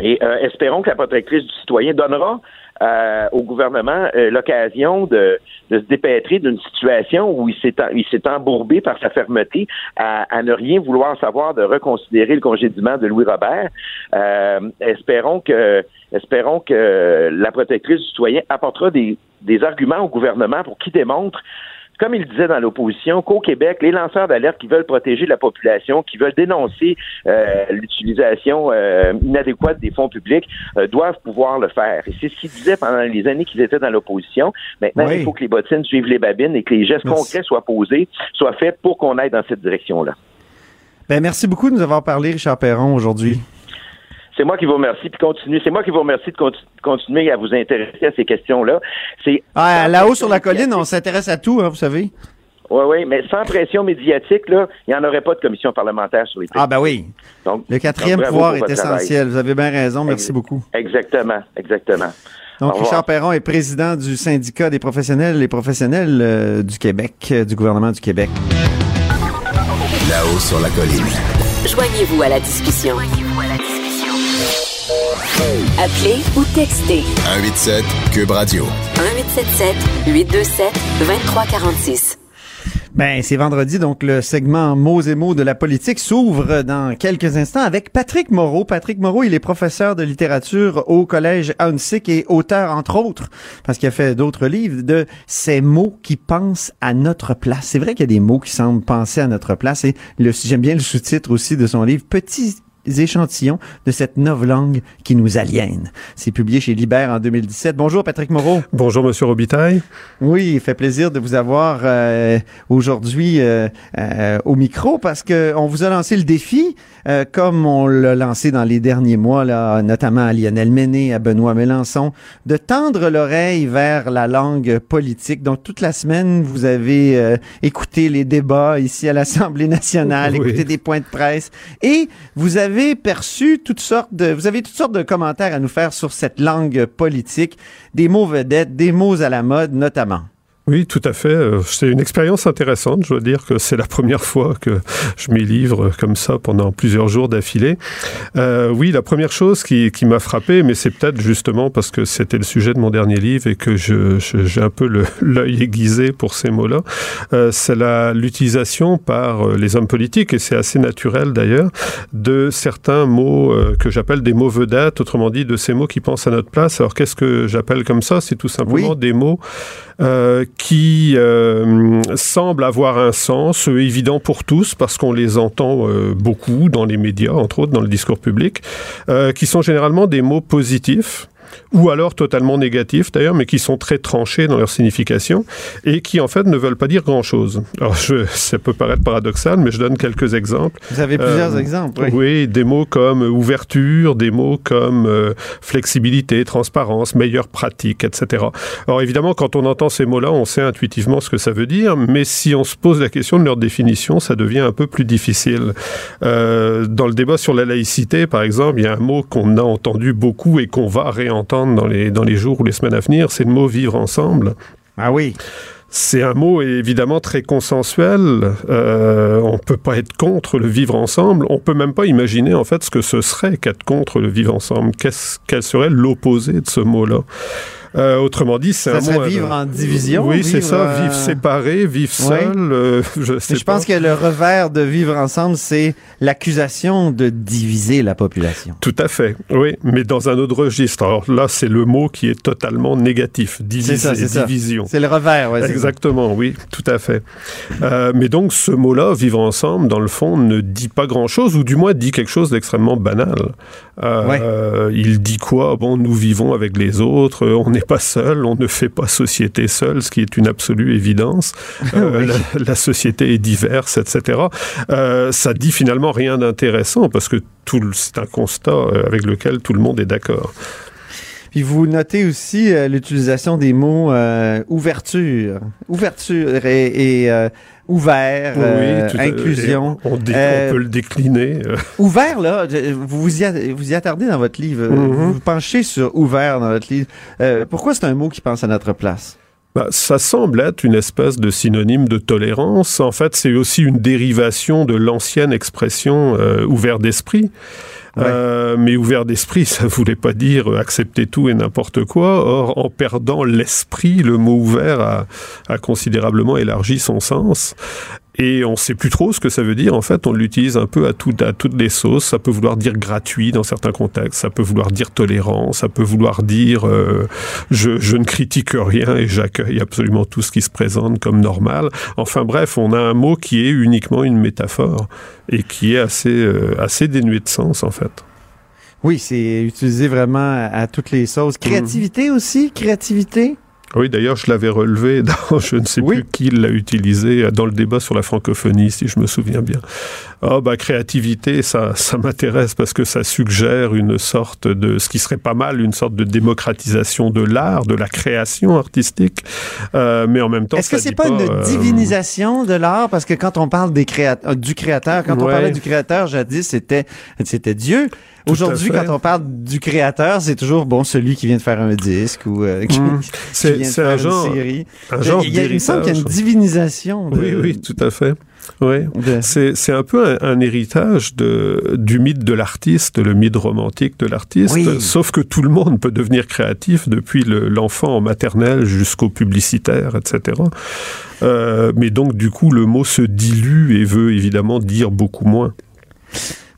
et euh, espérons que la protectrice du citoyen donnera euh, au gouvernement euh, l'occasion de, de se dépêtrer d'une situation où il s'est il s'est embourbé par sa fermeté à, à ne rien vouloir savoir de reconsidérer le congédiement de Louis Robert. Euh, espérons que espérons que la protectrice du citoyen apportera des, des arguments au gouvernement pour qu'il démontre comme il disait dans l'opposition, qu'au Québec, les lanceurs d'alerte qui veulent protéger la population, qui veulent dénoncer euh, l'utilisation euh, inadéquate des fonds publics, euh, doivent pouvoir le faire. Et c'est ce qu'ils disaient pendant les années qu'ils étaient dans l'opposition. Maintenant, Oui. il faut que les bottines suivent les babines et que les gestes Merci. concrets soient posés, soient faits pour qu'on aille dans cette direction-là. Ben, merci beaucoup de nous avoir parlé, Richard Perron, aujourd'hui. C'est moi qui vous remercie, puis continue. C'est moi qui vous remercie de conti- continuer à vous intéresser à ces questions-là. C'est Ah, là-haut sur la colline, on s'intéresse à tout, hein, vous savez. Oui, oui, mais sans pression médiatique, là, il n'y en aurait pas de commission parlementaire sur les Ah, ben oui. Donc, Le quatrième donc, pouvoir est travail. essentiel. Vous avez bien raison. Merci Ex- beaucoup. Exactement, exactement. Donc, Au revoir. Richard Perron est président du syndicat des professionnels et professionnels euh, du Québec, euh, du gouvernement du Québec. Là-haut sur la colline. Joignez-vous à la discussion. Appelez ou textez 187 Cube Radio. 1877 827 2346. Ben, c'est vendredi, donc le segment mots et mots de la politique s'ouvre dans quelques instants avec Patrick Moreau. Patrick Moreau, il est professeur de littérature au collège Hunsick et auteur, entre autres, parce qu'il a fait d'autres livres, de ces mots qui pensent à notre place. C'est vrai qu'il y a des mots qui semblent penser à notre place et j'aime bien le sous-titre aussi de son livre, Petits échantillons de cette novlangue qui nous aliène. C'est publié chez Libère en 2017. Bonjour Patrick Moreau. Bonjour, Monsieur Robitaille. Oui, il fait plaisir de vous avoir euh, aujourd'hui euh, euh, au micro parce que on vous a lancé le défi, euh, comme on l'a lancé dans les derniers mois, là, notamment à Lionel Méné, à Benoît Mélenchon, de tendre l'oreille vers la langue politique. Donc toute la semaine, vous avez euh, écouté les débats ici à l'Assemblée nationale, Oui. écouté des points de presse, et vous avez perçu toutes sortes de, vous avez toutes sortes de commentaires à nous faire sur cette langue politique, des mots vedettes, des mots à la mode notamment. Oui, tout à fait. Euh, C'est une expérience intéressante. Je dois dire que c'est la première fois que je m'y livre comme ça pendant plusieurs jours d'affilée. Euh, oui, la première chose qui, qui m'a frappé, mais c'est peut-être justement parce que c'était le sujet de mon dernier livre et que je- je- j'ai un peu l'œil aiguisé pour ces mots-là, euh, c'est la- l'utilisation par euh, les hommes politiques, et c'est assez naturel d'ailleurs, de certains mots euh, que j'appelle des mots vedettes, autrement dit de ces mots qui pensent à notre place. Alors qu'est-ce que j'appelle comme ça? C'est tout simplement Oui. des mots euh, qui euh, semblent avoir un sens euh, évident pour tous parce qu'on les entend euh, beaucoup dans les médias, entre autres dans le discours public, euh, qui sont généralement des mots positifs ou alors totalement négatifs d'ailleurs, mais qui sont très tranchés dans leur signification et qui en fait ne veulent pas dire grand-chose. Alors je, ça peut paraître paradoxal, mais je donne quelques exemples. Vous avez plusieurs Euh, exemples. Oui. Oui, des mots comme ouverture, des mots comme euh, flexibilité, transparence, meilleure pratique, etc. Alors évidemment, quand on entend ces mots-là, on sait intuitivement ce que ça veut dire, mais si on se pose la question de leur définition, ça devient un peu plus difficile. Euh, dans le débat sur la laïcité, par exemple, il y a un mot qu'on a entendu beaucoup et qu'on va réentendre dans les, dans les jours ou les semaines à venir, c'est le mot vivre ensemble. Ah oui. C'est un mot évidemment très consensuel. Euh, on peut pas être contre le vivre ensemble. On peut même pas imaginer en fait ce que ce serait qu'être contre le vivre ensemble. Qu'est-ce, quel serait l'opposé de ce mot-là? Euh, Autrement dit, c'est Ça un mot. vivre en division. Oui, c'est ça. euh, Vivre séparé, vivre seul. euh, je sais Mais je pense que le revers de vivre ensemble, c'est l'accusation de diviser la population. Tout à fait, oui, mais dans un autre registre. Alors là, c'est le mot qui est totalement négatif, diviser, division. C'est le revers, ouais. Exactement, oui, tout à fait. Euh, mais donc ce mot-là, vivre ensemble, dans le fond, ne dit pas grand-chose, ou du moins dit quelque chose d'extrêmement banal. Euh, Il dit quoi? Bon, nous vivons avec les autres, euh, on n'est pas seul, on ne fait pas société seul, ce qui est une absolue évidence. Euh, la, la société est diverse, etc. Euh, ça dit finalement rien d'intéressant, parce que c'est un constat euh, avec lequel tout le monde est d'accord. Puis vous notez aussi euh, l'utilisation des mots euh, ouverture, ouverture et, et, euh, ouvert, tout inclusion. On, peut le décliner. euh, Ouvert, là, vous vous y, vous y attardez dans votre livre. Mhm. Vous vous penchez sur ouvert dans votre livre. Pourquoi c'est un mot qui pense à notre place? Bah, ça semble être une espèce de synonyme de tolérance. En fait, c'est aussi une dérivation de l'ancienne expression euh, ouvert d'esprit. Ouais. Euh, mais ouvert d'esprit, ça voulait pas dire euh, accepter tout et n'importe quoi. Or, en perdant l'esprit, le mot ouvert a, a considérablement élargi son sens. Et on sait plus trop ce que ça veut dire. En fait, on l'utilise un peu à, tout, à toutes les sauces. Ça peut vouloir dire gratuit dans certains contextes. Ça peut vouloir dire tolérant. Ça peut vouloir dire euh, je, je ne critique rien et j'accueille absolument tout ce qui se présente comme normal. Enfin bref, on a un mot qui est uniquement une métaphore et qui est assez, euh, assez dénué de sens en fait. Oui, c'est utilisé vraiment à, à toutes les sauces. Créativité aussi, créativité? Oui, d'ailleurs, je l'avais relevé dans, je ne sais Oui. plus qui l'a utilisé euh, dans le débat sur la francophonie, si je me souviens bien. Ah, bah, créativité, ça, ça m'intéresse parce que ça suggère une sorte de, ce qui serait pas mal, une sorte de démocratisation de l'art, de la création artistique. Euh, mais en même temps, Est-ce que c'est dit pas, une euh, divinisation de l'art? Parce que quand on parle des créat- euh, du créateur, quand on parlait du créateur, jadis, c'était, c'était Dieu. Aujourd'hui, quand on parle du créateur, c'est toujours, bon, celui qui vient de faire un disque ou euh, qui, qui C'est- vient de faire un une genre- série. un genre il, y a, il me semble qu'il y a une divinisation. De, Oui, oui, tout à fait. Oui. C'est, c'est un peu un, un héritage de, du mythe de l'artiste, le mythe romantique de l'artiste. Oui. Sauf que tout le monde peut devenir créatif depuis le- l'enfant en maternelle jusqu'au publicitaire, etc. Euh, mais donc, du coup, le mot se dilue et veut évidemment dire beaucoup moins.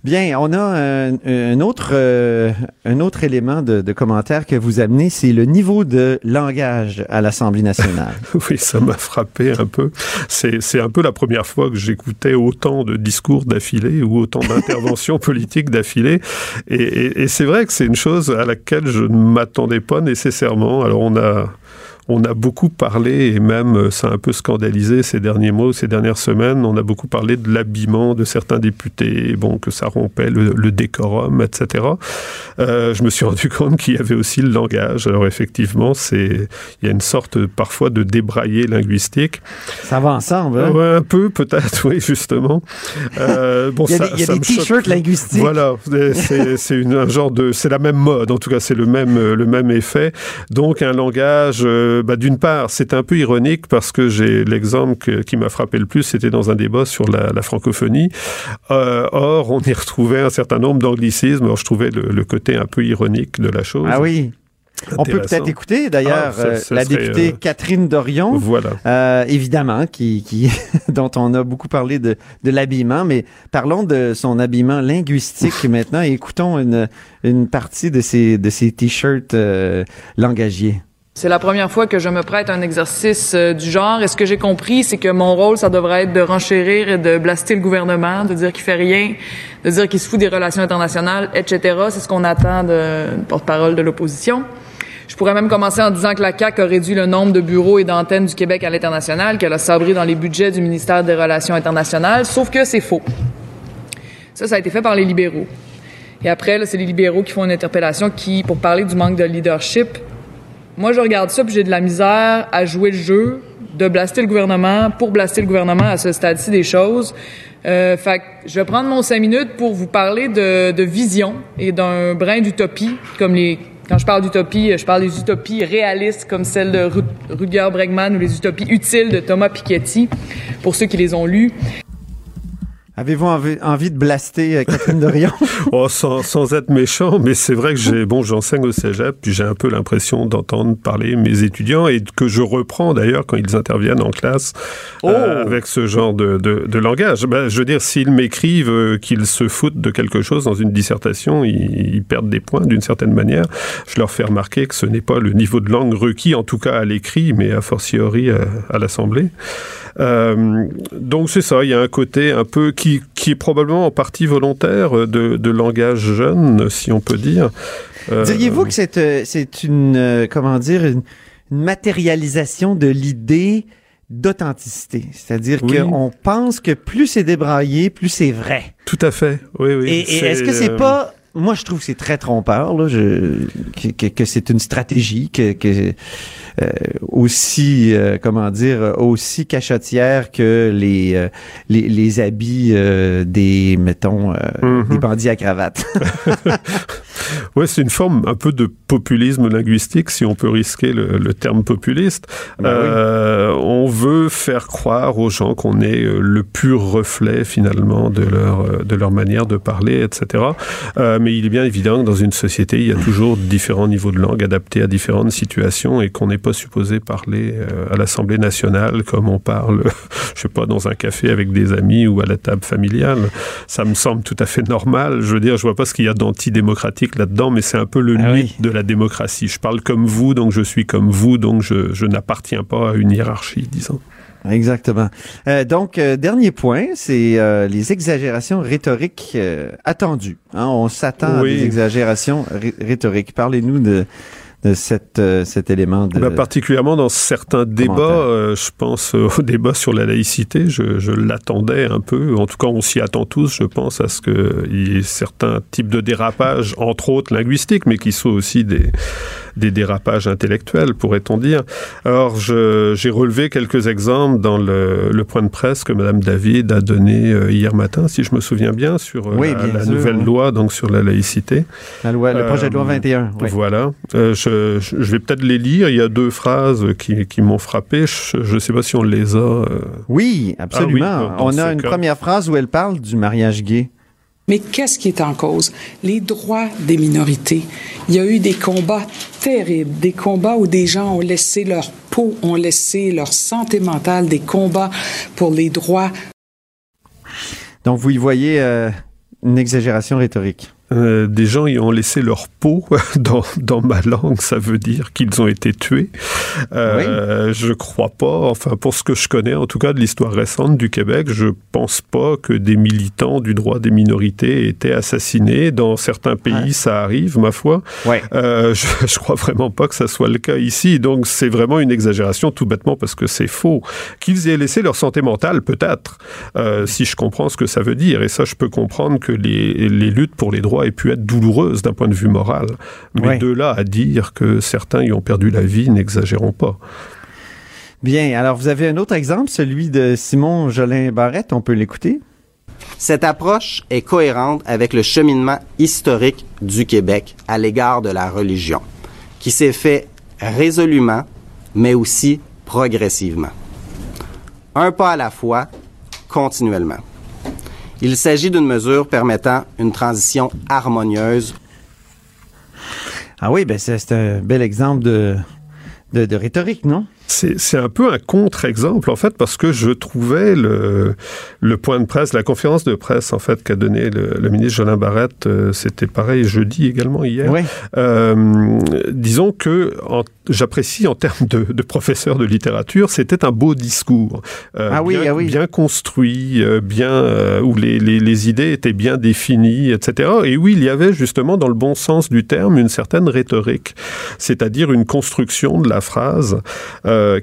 Bien, on a un, un autre, euh, un autre élément de, de commentaire que vous amenez, c'est le niveau de langage à l'Assemblée nationale. Oui, ça m'a frappé un peu. C'est, un peu la première fois que j'écoutais autant de discours d'affilée ou autant d'interventions politiques d'affilée. Et, et- et c'est vrai que c'est une chose à laquelle je ne m'attendais pas nécessairement. Alors on a, on a beaucoup parlé, et même euh, ça a un peu scandalisé ces derniers mots, ces dernières semaines, on a beaucoup parlé de l'habillement de certains députés, bon, que ça rompait le, le décorum, etc. Euh, je me suis rendu compte qu'il y avait aussi le langage. Alors effectivement, c'est il y a une sorte parfois de débraillé linguistique. Ça va ensemble, hein? Ouais, un peu peut-être, oui, justement. Euh, bon, Il y a ça- des, t-shirts linguistiques. Voilà, c'est- un genre de, c'est la même mode. En tout cas, c'est le même euh, le même effet. Donc un langage euh, que, bah, d'une part, c'est un peu ironique parce que j'ai l'exemple qui m'a frappé le plus, c'était dans un débat sur la, la francophonie. Euh, or, on y retrouvait un certain nombre d'anglicismes. Alors, je trouvais le, le côté un peu ironique de la chose. Ah oui. On peut peut-être écouter d'ailleurs Ah, euh, la députée euh, Catherine Dorion. Voilà. Euh, évidemment, qui, qui, dont on a beaucoup parlé de, de l'habillement, mais parlons de son habillement linguistique maintenant et écoutons une, une partie de ses, de ses t-shirts euh, langagiers. C'est la première fois que je me prête à un exercice euh, du genre. Et ce que j'ai compris, c'est que mon rôle, ça devrait être de renchérir et de blaster le gouvernement, de dire qu'il fait rien, de dire qu'il se fout des relations internationales, etc. C'est ce qu'on attend d'une porte-parole de l'opposition. Je pourrais même commencer en disant que la CAQ a réduit le nombre de bureaux et d'antennes du Québec à l'international, qu'elle a sabré dans les budgets du ministère des Relations internationales, sauf que c'est faux. Ça, ça a été fait par les libéraux. Et après, c'est les libéraux qui font une interpellation qui, pour parler du manque de leadership, moi, je regarde ça puis j'ai de la misère à jouer le jeu de blaster le gouvernement pour blaster le gouvernement à ce stade-ci des choses. Euh, fait je vais prendre mon cinq minutes pour vous parler de, de vision et d'un brin d'utopie, comme les quand je parle d'utopie, je parle des utopies réalistes comme celle de Ru- Rutger Bregman ou les utopies utiles de Thomas Piketty, pour ceux qui les ont lues. Avez-vous envie, envie de blaster euh, Catherine Dorion? Oh, sans, sans être méchant, mais c'est vrai que j'ai bon, j'enseigne au cégep, puis j'ai un peu l'impression d'entendre parler mes étudiants et que je reprends d'ailleurs quand ils interviennent en classe euh, avec ce genre de, de, de langage. Ben, je veux dire, s'ils m'écrivent euh, qu'ils se foutent de quelque chose dans une dissertation, ils, ils perdent des points d'une certaine manière. Je leur fais remarquer que ce n'est pas le niveau de langue requis, en tout cas à l'écrit, mais a fortiori à, à l'Assemblée. Euh, donc c'est ça, il y a un côté un peu qui, qui est probablement en partie volontaire euh, de, de langage jeune, si on peut dire. Euh, Diriez-vous que c'est euh, c'est une comment dire une, une matérialisation de l'idée d'authenticité, c'est-à-dire Oui. qu'on pense que plus c'est débraillé, plus c'est vrai. Tout à fait, oui, oui. Et, et est-ce que c'est euh, pas moi, je trouve que c'est très trompeur, là, je, que, que, que c'est une stratégie, que, que euh, aussi, euh, comment dire, aussi cachotière que les euh, les, les habits euh, des, mettons, euh, Mhm. des bandits à cravate. Ouais, c'est une forme un peu de populisme linguistique, si on peut risquer le, le terme populiste. Ben oui. Euh, On veut faire croire aux gens qu'on est euh, le pur reflet finalement de leur euh, de leur manière de parler, etc. Euh, mais il est bien évident que dans une société, il y a toujours différents niveaux de langue adaptés à différentes situations et qu'on n'est pas supposé parler euh, à l'Assemblée nationale comme on parle, je sais pas, dans un café avec des amis ou à la table familiale. Ça me semble tout à fait normal. Je veux dire, je vois pas ce qu'il y a d'antidémocratique là-dedans, mais c'est un peu le Ah mythe oui. de la démocratie. Je parle comme vous, donc je suis comme vous, donc je, je n'appartiens pas à une hiérarchie, disons. Exactement. Euh, donc, euh, dernier point, c'est euh, les exagérations rhétoriques euh, attendues. Hein, on s'attend Oui. à des exagérations rhétoriques. Parlez-nous de, de cette, euh, cet élément de... Bah, particulièrement dans certains débats, euh, je pense euh, au débat sur la laïcité, je, je l'attendais un peu. En tout cas, on s'y attend tous, je pense, à ce qu'il y ait certains types de dérapages, entre autres linguistiques, mais qui sont aussi des, des dérapages intellectuels, pourrait-on dire. Alors, j'ai relevé quelques exemples dans le, le point de presse que Madame David a donné euh, hier matin, si je me souviens bien, sur euh, Oui, la, bien la sûr, nouvelle oui. loi, donc sur la laïcité. La loi, le projet de loi Euh, 21. oui. Voilà. Euh, je, vais peut-être les lire. Il y a deux phrases qui, qui m'ont frappé. Je ne sais pas si on les a. euh, Oui, absolument. Ah oui, on a une cas. première phrase où elle parle du mariage gay. Mais qu'est-ce qui est en cause? Les droits des minorités. Il y a eu des combats terribles, des combats où des gens ont laissé leur peau, ont laissé leur santé mentale, des combats pour les droits Donc, vous y voyez euh, une exagération rhétorique. Euh, des gens y ont laissé leur peau dans, dans ma langue, ça veut dire qu'ils ont été tués. Euh, Je crois pas, enfin pour ce que je connais en tout cas de l'histoire récente du Québec, je pense pas que des militants du droit des minorités aient été assassinés. Dans certains pays, Ouais. ça arrive, ma foi. Ouais. Euh, je, je crois vraiment pas que ça soit le cas ici. Donc c'est vraiment une exagération, tout bêtement parce que c'est faux. Qu'ils aient laissé leur santé mentale, peut-être, euh, si je comprends ce que ça veut dire. Et ça, je peux comprendre que les, les luttes pour les droits aient pu être douloureuses d'un point de vue moral. Mais de là à dire que certains y ont perdu la vie, n'exagérons pas. Bien, alors vous avez un autre exemple, celui de Simon Jolin Barrette, on peut l'écouter. Cette approche est cohérente avec le cheminement historique du Québec à l'égard de la religion, qui s'est fait résolument mais aussi progressivement. Un pas à la fois, continuellement. Il s'agit d'une mesure permettant une transition harmonieuse. Ah oui, ben c'est un bel exemple de, de, de rhétorique, non? C'est c'est un peu un contre-exemple, en fait, parce que je trouvais le, le point de presse, la conférence de presse, en fait, qu'a donné le, le ministre Jolin Barrette, euh, c'était pareil jeudi également, hier. Oui. Euh, disons que en- j'apprécie en termes de, de professeur de littérature, c'était un beau discours. Euh, Ah oui, bien, ah oui. bien construit, euh, bien, euh, où les, les, les idées étaient bien définies, etc. Et où il y avait justement, dans le bon sens du terme, une certaine rhétorique, c'est-à-dire une construction de la phrase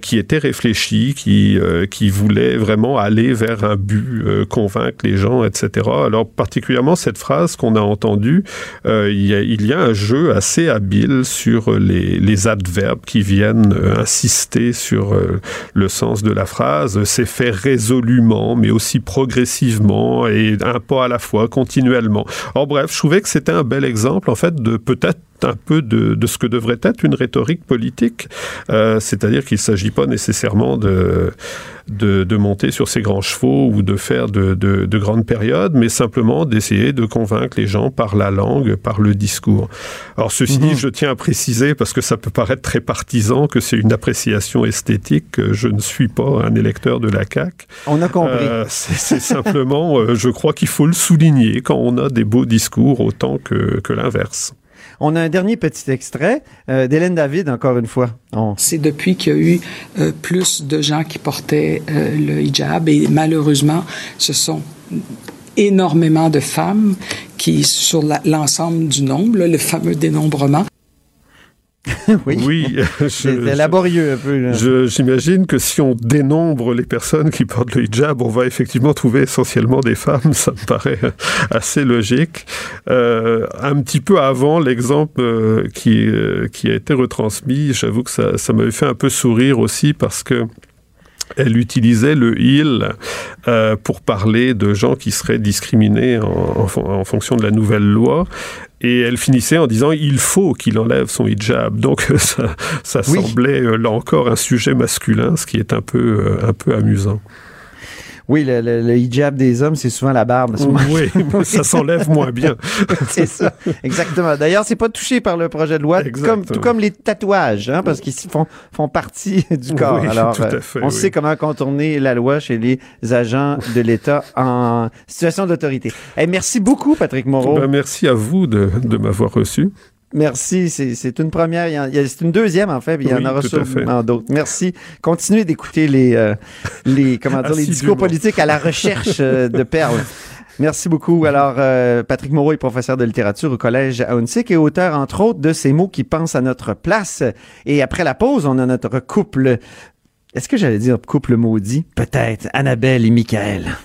qui était réfléchie, qui, qui voulait vraiment aller vers un but, convaincre les gens, etc. Alors particulièrement cette phrase qu'on a entendue, il, y a, il y a un jeu assez habile sur les, les adverbes qui viennent euh, insister sur euh, le sens de la phrase. C'est fait résolument, mais aussi progressivement et un pas à la fois, continuellement. Or bref, je trouvais que c'était un bel exemple en fait de peut-être un peu de, de ce que devrait être une rhétorique politique, Euh, c'est-à-dire qu'il ne s'agit pas nécessairement de, de, de monter sur ses grands chevaux ou de faire de, de, de grandes périodes, mais simplement d'essayer de convaincre les gens par la langue, par le discours. Alors ceci dit, je tiens à préciser, parce que ça peut paraître très partisan, que c'est une appréciation esthétique, que je ne suis pas un électeur de la CAQ. On a compris. Euh, c'est c'est simplement, euh, je crois qu'il faut le souligner quand on a des beaux discours autant que, que l'inverse. On a un dernier petit extrait euh, d'Hélène David, encore une fois. C'est depuis qu'il y a eu euh, plus de gens qui portaient euh, le hijab et malheureusement, ce sont énormément de femmes qui, sur l'ensemble du nombre, là, le fameux dénombrement, oui. C'était laborieux un peu. J'imagine que si on dénombre les personnes qui portent le hijab, on va effectivement trouver essentiellement des femmes. Ça me paraît assez logique. Euh, un petit peu avant l'exemple euh, qui, euh, qui a été retransmis, j'avoue que ça, ça m'avait fait un peu sourire aussi parce que elle utilisait le il euh, pour parler de gens qui seraient discriminés en, en en fonction de la nouvelle loi. Et elle finissait en disant il faut qu'il enlève son hijab. Donc ça, ça Oui. semblait euh, là encore un sujet masculin, ce qui est un peu, euh, un peu amusant. Oui, le, le- le hijab des hommes, c'est souvent la barbe. Oui, ça s'enlève moins bien. c'est ça, exactement. D'ailleurs, c'est pas touché par le projet de loi, comme, tout comme les tatouages, hein, parce qu'ils font, font partie du corps. Oui, Alors, tout à euh, fait, on oui. sait comment contourner la loi chez les agents de l'État en situation d'autorité. Eh, merci beaucoup, Patrick Moreau. Ben, merci à vous de, de m'avoir reçu. Merci, c'est une première, c'est une deuxième en fait, puis il y en Oui, aura à sûrement d'autres. Merci. Continuez d'écouter les, euh, les, comment dire, les discours politiques à la recherche euh, de perles. Merci beaucoup. Alors, euh, Patrick Moreau est professeur de littérature au Collège Aounsic et auteur, entre autres, de ces mots qui pensent à notre place. Et après la pause, on a notre couple. Est-ce que j'allais dire couple maudit? Peut-être. Annabelle et Michael.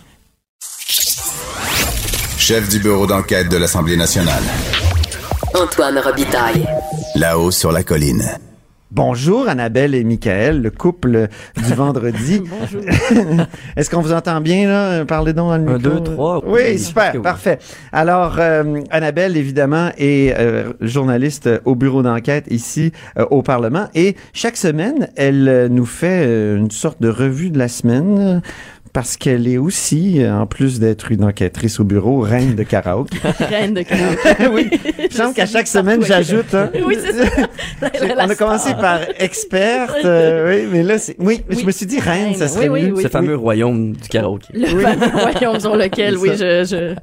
Chef du bureau d'enquête de l'Assemblée nationale. Antoine Robitaille. Là-haut sur la colline. Bonjour Annabelle et Michael, le couple du vendredi. Bonjour. Est-ce qu'on vous entend bien là? Parlez donc dans le Un, micro. deux, trois. Oui, Oui, super, oui. parfait. Alors euh, Annabelle évidemment est euh, journaliste au bureau d'enquête ici euh, au Parlement et chaque semaine elle euh, nous fait euh, une sorte de revue de la semaine. Parce qu'elle est aussi, en plus d'être une enquêtrice au bureau, reine de karaoke. Reine de karaoké. oui. Il semble qu'à chaque semaine, j'ajoute. hein. Oui, c'est ça. On a commencé par experte, euh, oui, mais là, c'est, oui, je me suis dit reine, ça serait oui, oui, mieux. oui. Ce fameux royaume du karaoké. Le fameux royaume sur lequel, oui, je, je,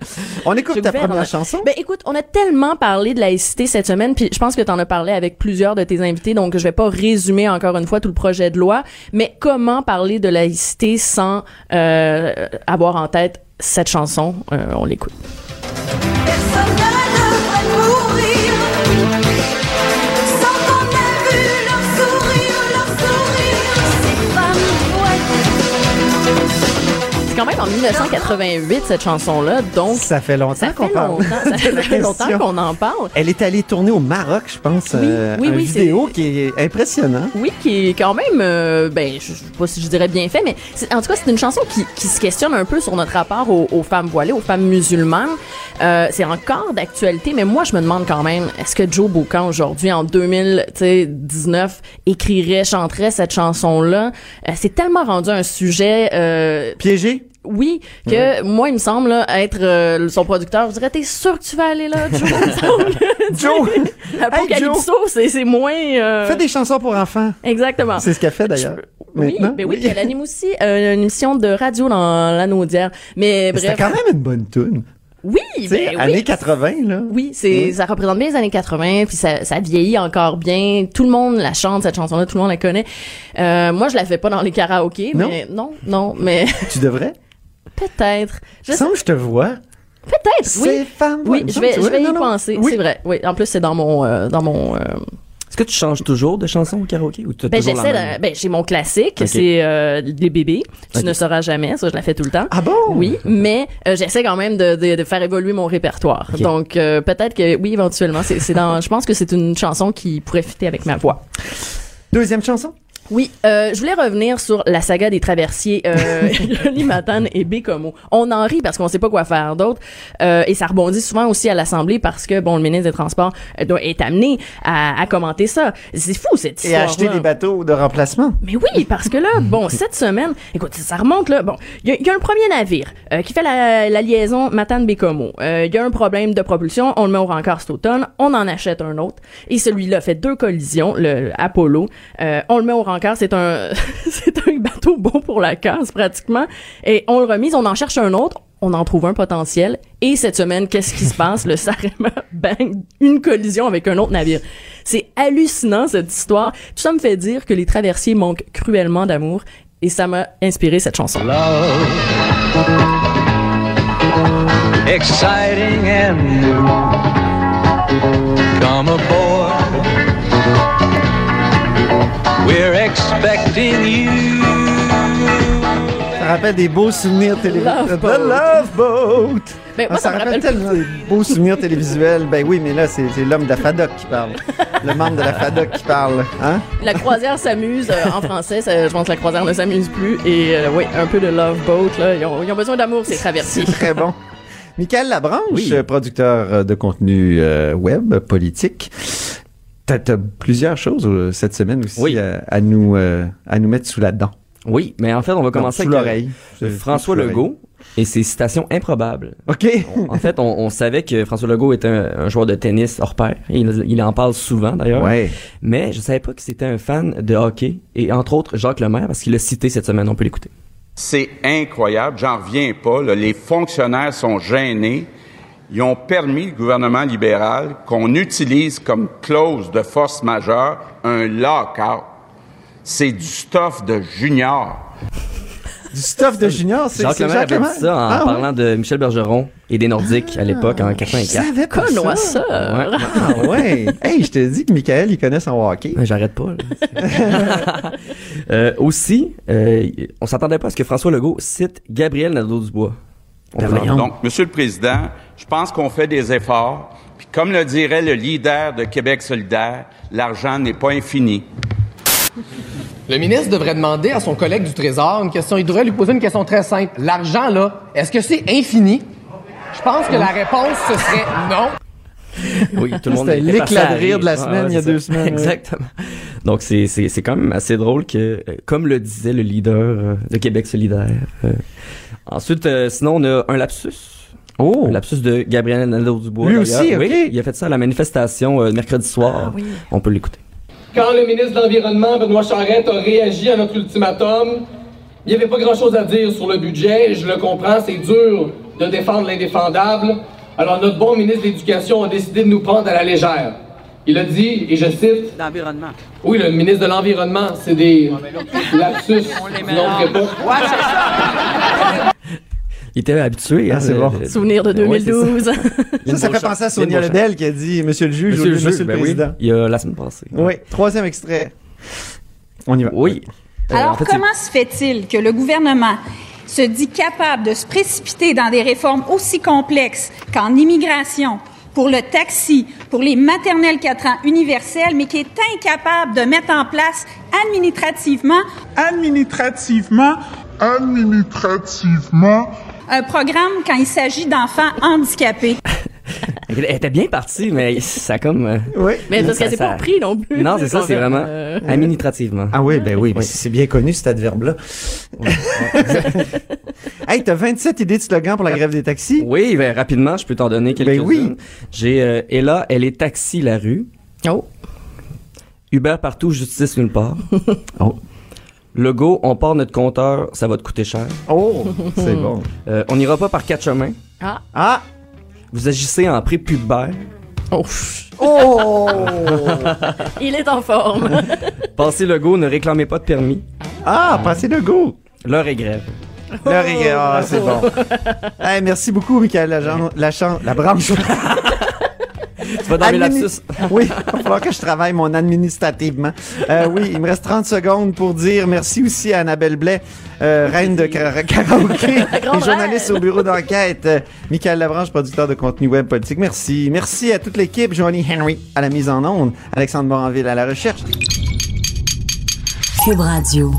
On écoute je ta gouverne. première chanson. Ben écoute, on a tellement parlé de laïcité cette semaine, puis je pense que tu en as parlé avec plusieurs de tes invités, donc je vais pas résumer encore une fois tout le projet de loi, mais comment parler de laïcité sans euh, avoir en tête cette chanson Euh, On l'écoute. Personne ne devrait mourir sans qu'on ait vu leur sourire, leur sourire. Ces femmes quand même en 1988 cette chanson-là, donc Ça fait longtemps qu'on parle. longtemps, ça fait longtemps qu'on en parle. Elle est allée tourner au Maroc, je pense. Oui, euh, oui, un oui, vidéo qui est impressionnant. Oui, qui est quand même, euh, ben, je, sais pas si je dirais bien fait, mais en tout cas, c'est une chanson qui, qui se questionne un peu sur notre rapport aux, aux femmes voilées, aux femmes musulmanes. Euh, c'est encore d'actualité, mais moi, je me demande quand même, est-ce que Joe Bocan, aujourd'hui, en 2019, écrirait, chanterait cette chanson-là? Euh, c'est tellement rendu un sujet... Euh, Piégé? Oui, que moi, il me semble là, être euh, son producteur. Je dirais, t'es sûr que tu vas aller là, Joe? Joe! Apocalypso, c'est c'est moins... euh, Fais des chansons pour enfants. Exactement. C'est ce qu'elle fait d'ailleurs. Oui, Maintenant? ben oui, puis elle anime aussi euh, une émission de radio dans l'Anaudière. Mais C'était bref. quand même une bonne tune. Oui, ben années oui. 80, là. Oui, c'est ça représente bien les années 80, puis ça, ça vieillit encore bien. Tout le monde la chante cette chanson-là, tout le monde la connaît. Euh, moi, je la fais pas dans les karaokés, Non? mais non, non, mais Tu devrais? Peut-être. Je semble que je te vois. Peut-être, Ces oui. femmes Oui, je vais, je vais y non, penser. Oui. C'est vrai. Oui, en plus c'est dans mon, euh, dans mon. euh, Est-ce que tu changes toujours de chanson au karaoké ou tu as Ben toujours la j'essaie. même? de- Ben j'ai mon classique, c'est euh, les bébés. Tu ne sauras jamais, ça je la fais tout le temps. Ah bon? Oui, mais euh, j'essaie quand même de, de, de faire évoluer mon répertoire. Donc euh, peut-être que oui éventuellement c'est c'est dans. Je pense que c'est une chanson qui pourrait fitter avec ma voix. Deuxième chanson? Oui, euh, je voulais revenir sur la saga des traversiers euh, Matane et Bécomo. On en rit parce qu'on sait pas quoi faire d'autre euh, et ça rebondit souvent aussi à l'Assemblée parce que bon le ministre des Transports euh, doit- est amené à, à commenter ça. C'est fou cette Et histoire. acheter des bateaux de remplacement. Mais oui, parce que là, bon, cette semaine, écoute, ça remonte là. Bon, il y, y a un premier navire euh, qui fait la, la liaison Matane-Bécomo. Euh, Il y a un problème de propulsion, on le met au rencard cet automne, on en achète un autre. Et celui-là fait deux collisions, le Apollo. Euh, on le met au rencard, c'est un, bateau bon pour la casse pratiquement. Et on le remise, on en cherche un autre. On en trouve un potentiel. Et cette semaine, qu'est-ce qui se passe? Le Sarema bang, une collision avec un autre navire. C'est hallucinant, cette histoire. Tout ça me fait dire que les traversiers manquent cruellement d'amour. Et ça m'a inspiré cette chanson. exciting and new. Come aboard. We're expecting you. Ça rappelle des beaux souvenirs télévisuels. Love The Boat. Love Boat. Ben, Ah, ça ça me rappelle rappelle tellement des beaux souvenirs télévisuels. Ben oui, mais là, c'est l'homme de la FADOC qui parle. Le membre de la FADOC qui parle. Hein? La croisière s'amuse euh, en français. ça- je pense que la croisière ne s'amuse plus. Et euh, oui, un peu de love boat. Là. Ils, ont, ils ont besoin d'amour, ces traversiers. C'est très bon. Michael Labranche, Oui. producteur de contenu euh, web, politique. T'as as plusieurs choses euh, cette semaine aussi Oui. euh, à, nous, euh, à nous mettre sous la dent. Oui, mais en fait, on va commencer sous avec euh, François. Legault et ses citations improbables. OK. En fait, on, on savait que François Legault était un, un joueur de tennis hors pair. Il, il en parle souvent d'ailleurs. Ouais. Mais je savais pas que c'était un fan de hockey et entre autres Jacques Lemaire parce qu'il l'a cité cette semaine. On peut l'écouter. C'est incroyable, j'en reviens pas. là. Les fonctionnaires sont gênés. Ils ont permis, le gouvernement libéral, qu'on utilise comme clause de force majeure un lockout. C'est du stuff de junior. Du stuff de junior, c'est Jacques Lemaire avait dit ça en Ah, parlant de Michel Bergeron et des Nordiques à l'époque en Je 84. savais pas Connoisseur. ça. Ouais. Ah ouais. hey, je te dis que Michael, il connaît son hockey. J'arrête pas. là. Euh, aussi, euh, on s'attendait pas à ce que François Legault cite Gabriel Nadeau-Dubois. Donc, Monsieur le Président, je pense qu'on fait des efforts. Puis comme le dirait le leader de Québec solidaire, l'argent n'est pas infini. Le ministre devrait demander à son collègue du Trésor une question. Il devrait lui poser une question très simple. L'argent, là, est-ce que c'est infini? Je pense que la réponse, ce serait non. Oui, tout le monde C'était était l'éclat de rire de la semaine, il y a deux semaines. Exactement. Donc, c'est, c'est, c'est quand même assez drôle que, euh, comme le disait le leader euh, de Québec solidaire. Ensuite, euh, sinon, on a un lapsus. Oh. Un lapsus de Gabriel Nadeau-Dubois. Lui d'ailleurs. aussi. Oui, il a fait ça à la manifestation euh, mercredi soir. On peut l'écouter. Quand le ministre de l'Environnement, Benoît Charette, a réagi à notre ultimatum, il n'y avait pas grand-chose à dire sur le budget. Je le comprends, c'est dur de défendre l'indéfendable. Alors notre bon ministre de l'Éducation a décidé de nous prendre à la légère. Il a dit, et je cite... L'environnement. Oui, le ministre de l'Environnement, c'est des lapsus du nom de époque. Il était habitué. Ah, hein, c'est bon. Souvenir de Ouais, c'est ça. 2012. Il y a Ça, ça fait penser à Sonia Lebel qui a dit Monsieur le juge Monsieur au lieu le Monsieur le ben oui, Président. il y a la semaine passée. Oui, troisième extrait. On y va. Oui. Euh, Alors, en fait, c'est- comment se fait-il que le gouvernement se dit capable de se précipiter dans des réformes aussi complexes qu'en immigration, pour le taxi, pour les maternelles 4 ans universelles, mais qui est incapable de mettre en place administrativement, administrativement, administrativement, un programme quand il s'agit d'enfants handicapés. Elle était bien partie, mais ça a comme. euh, Oui. Mais parce ça- qu'elle s'est ça- pas pris non plus. Non, c'est ça, c'est vraiment Euh, administrativement. Ah oui, ben oui, c'est bien connu cet adverbe-là. hey, t'as 27 idées de slogans pour la grève des taxis? Oui, ben, rapidement, je peux t'en donner quelques Ben oui. J'ai euh, Ella, elle est taxi la rue. Oh. Uber partout, justice nulle part. oh. Legault, on part notre compteur, ça va te coûter cher. Oh, c'est bon. Euh, on n'ira pas par quatre chemins. Ah. Ah! Vous agissez en prépubère. Oh. Oh! Il est en forme. Passez Legault, ne réclamez pas de permis. Ah, passez le go! L'heure est grève. Le regret, ah, c'est bon. Hey, merci beaucoup, Michael Lagran- Lachan- la branche. Tu vas dans mes Admini- lapsus. Oui, il va falloir que je travaille mon administrativement. Euh, oui, il me reste 30 secondes pour dire merci aussi à Annabelle Blais, euh, reine de kara- karaoké et journaliste au bureau d'enquête. Euh, Michael Labranche, producteur de contenu web politique. Merci. Merci à toute l'équipe. Joanie Henry à la mise en onde. Alexandre Moranville à la recherche. Cube Radio.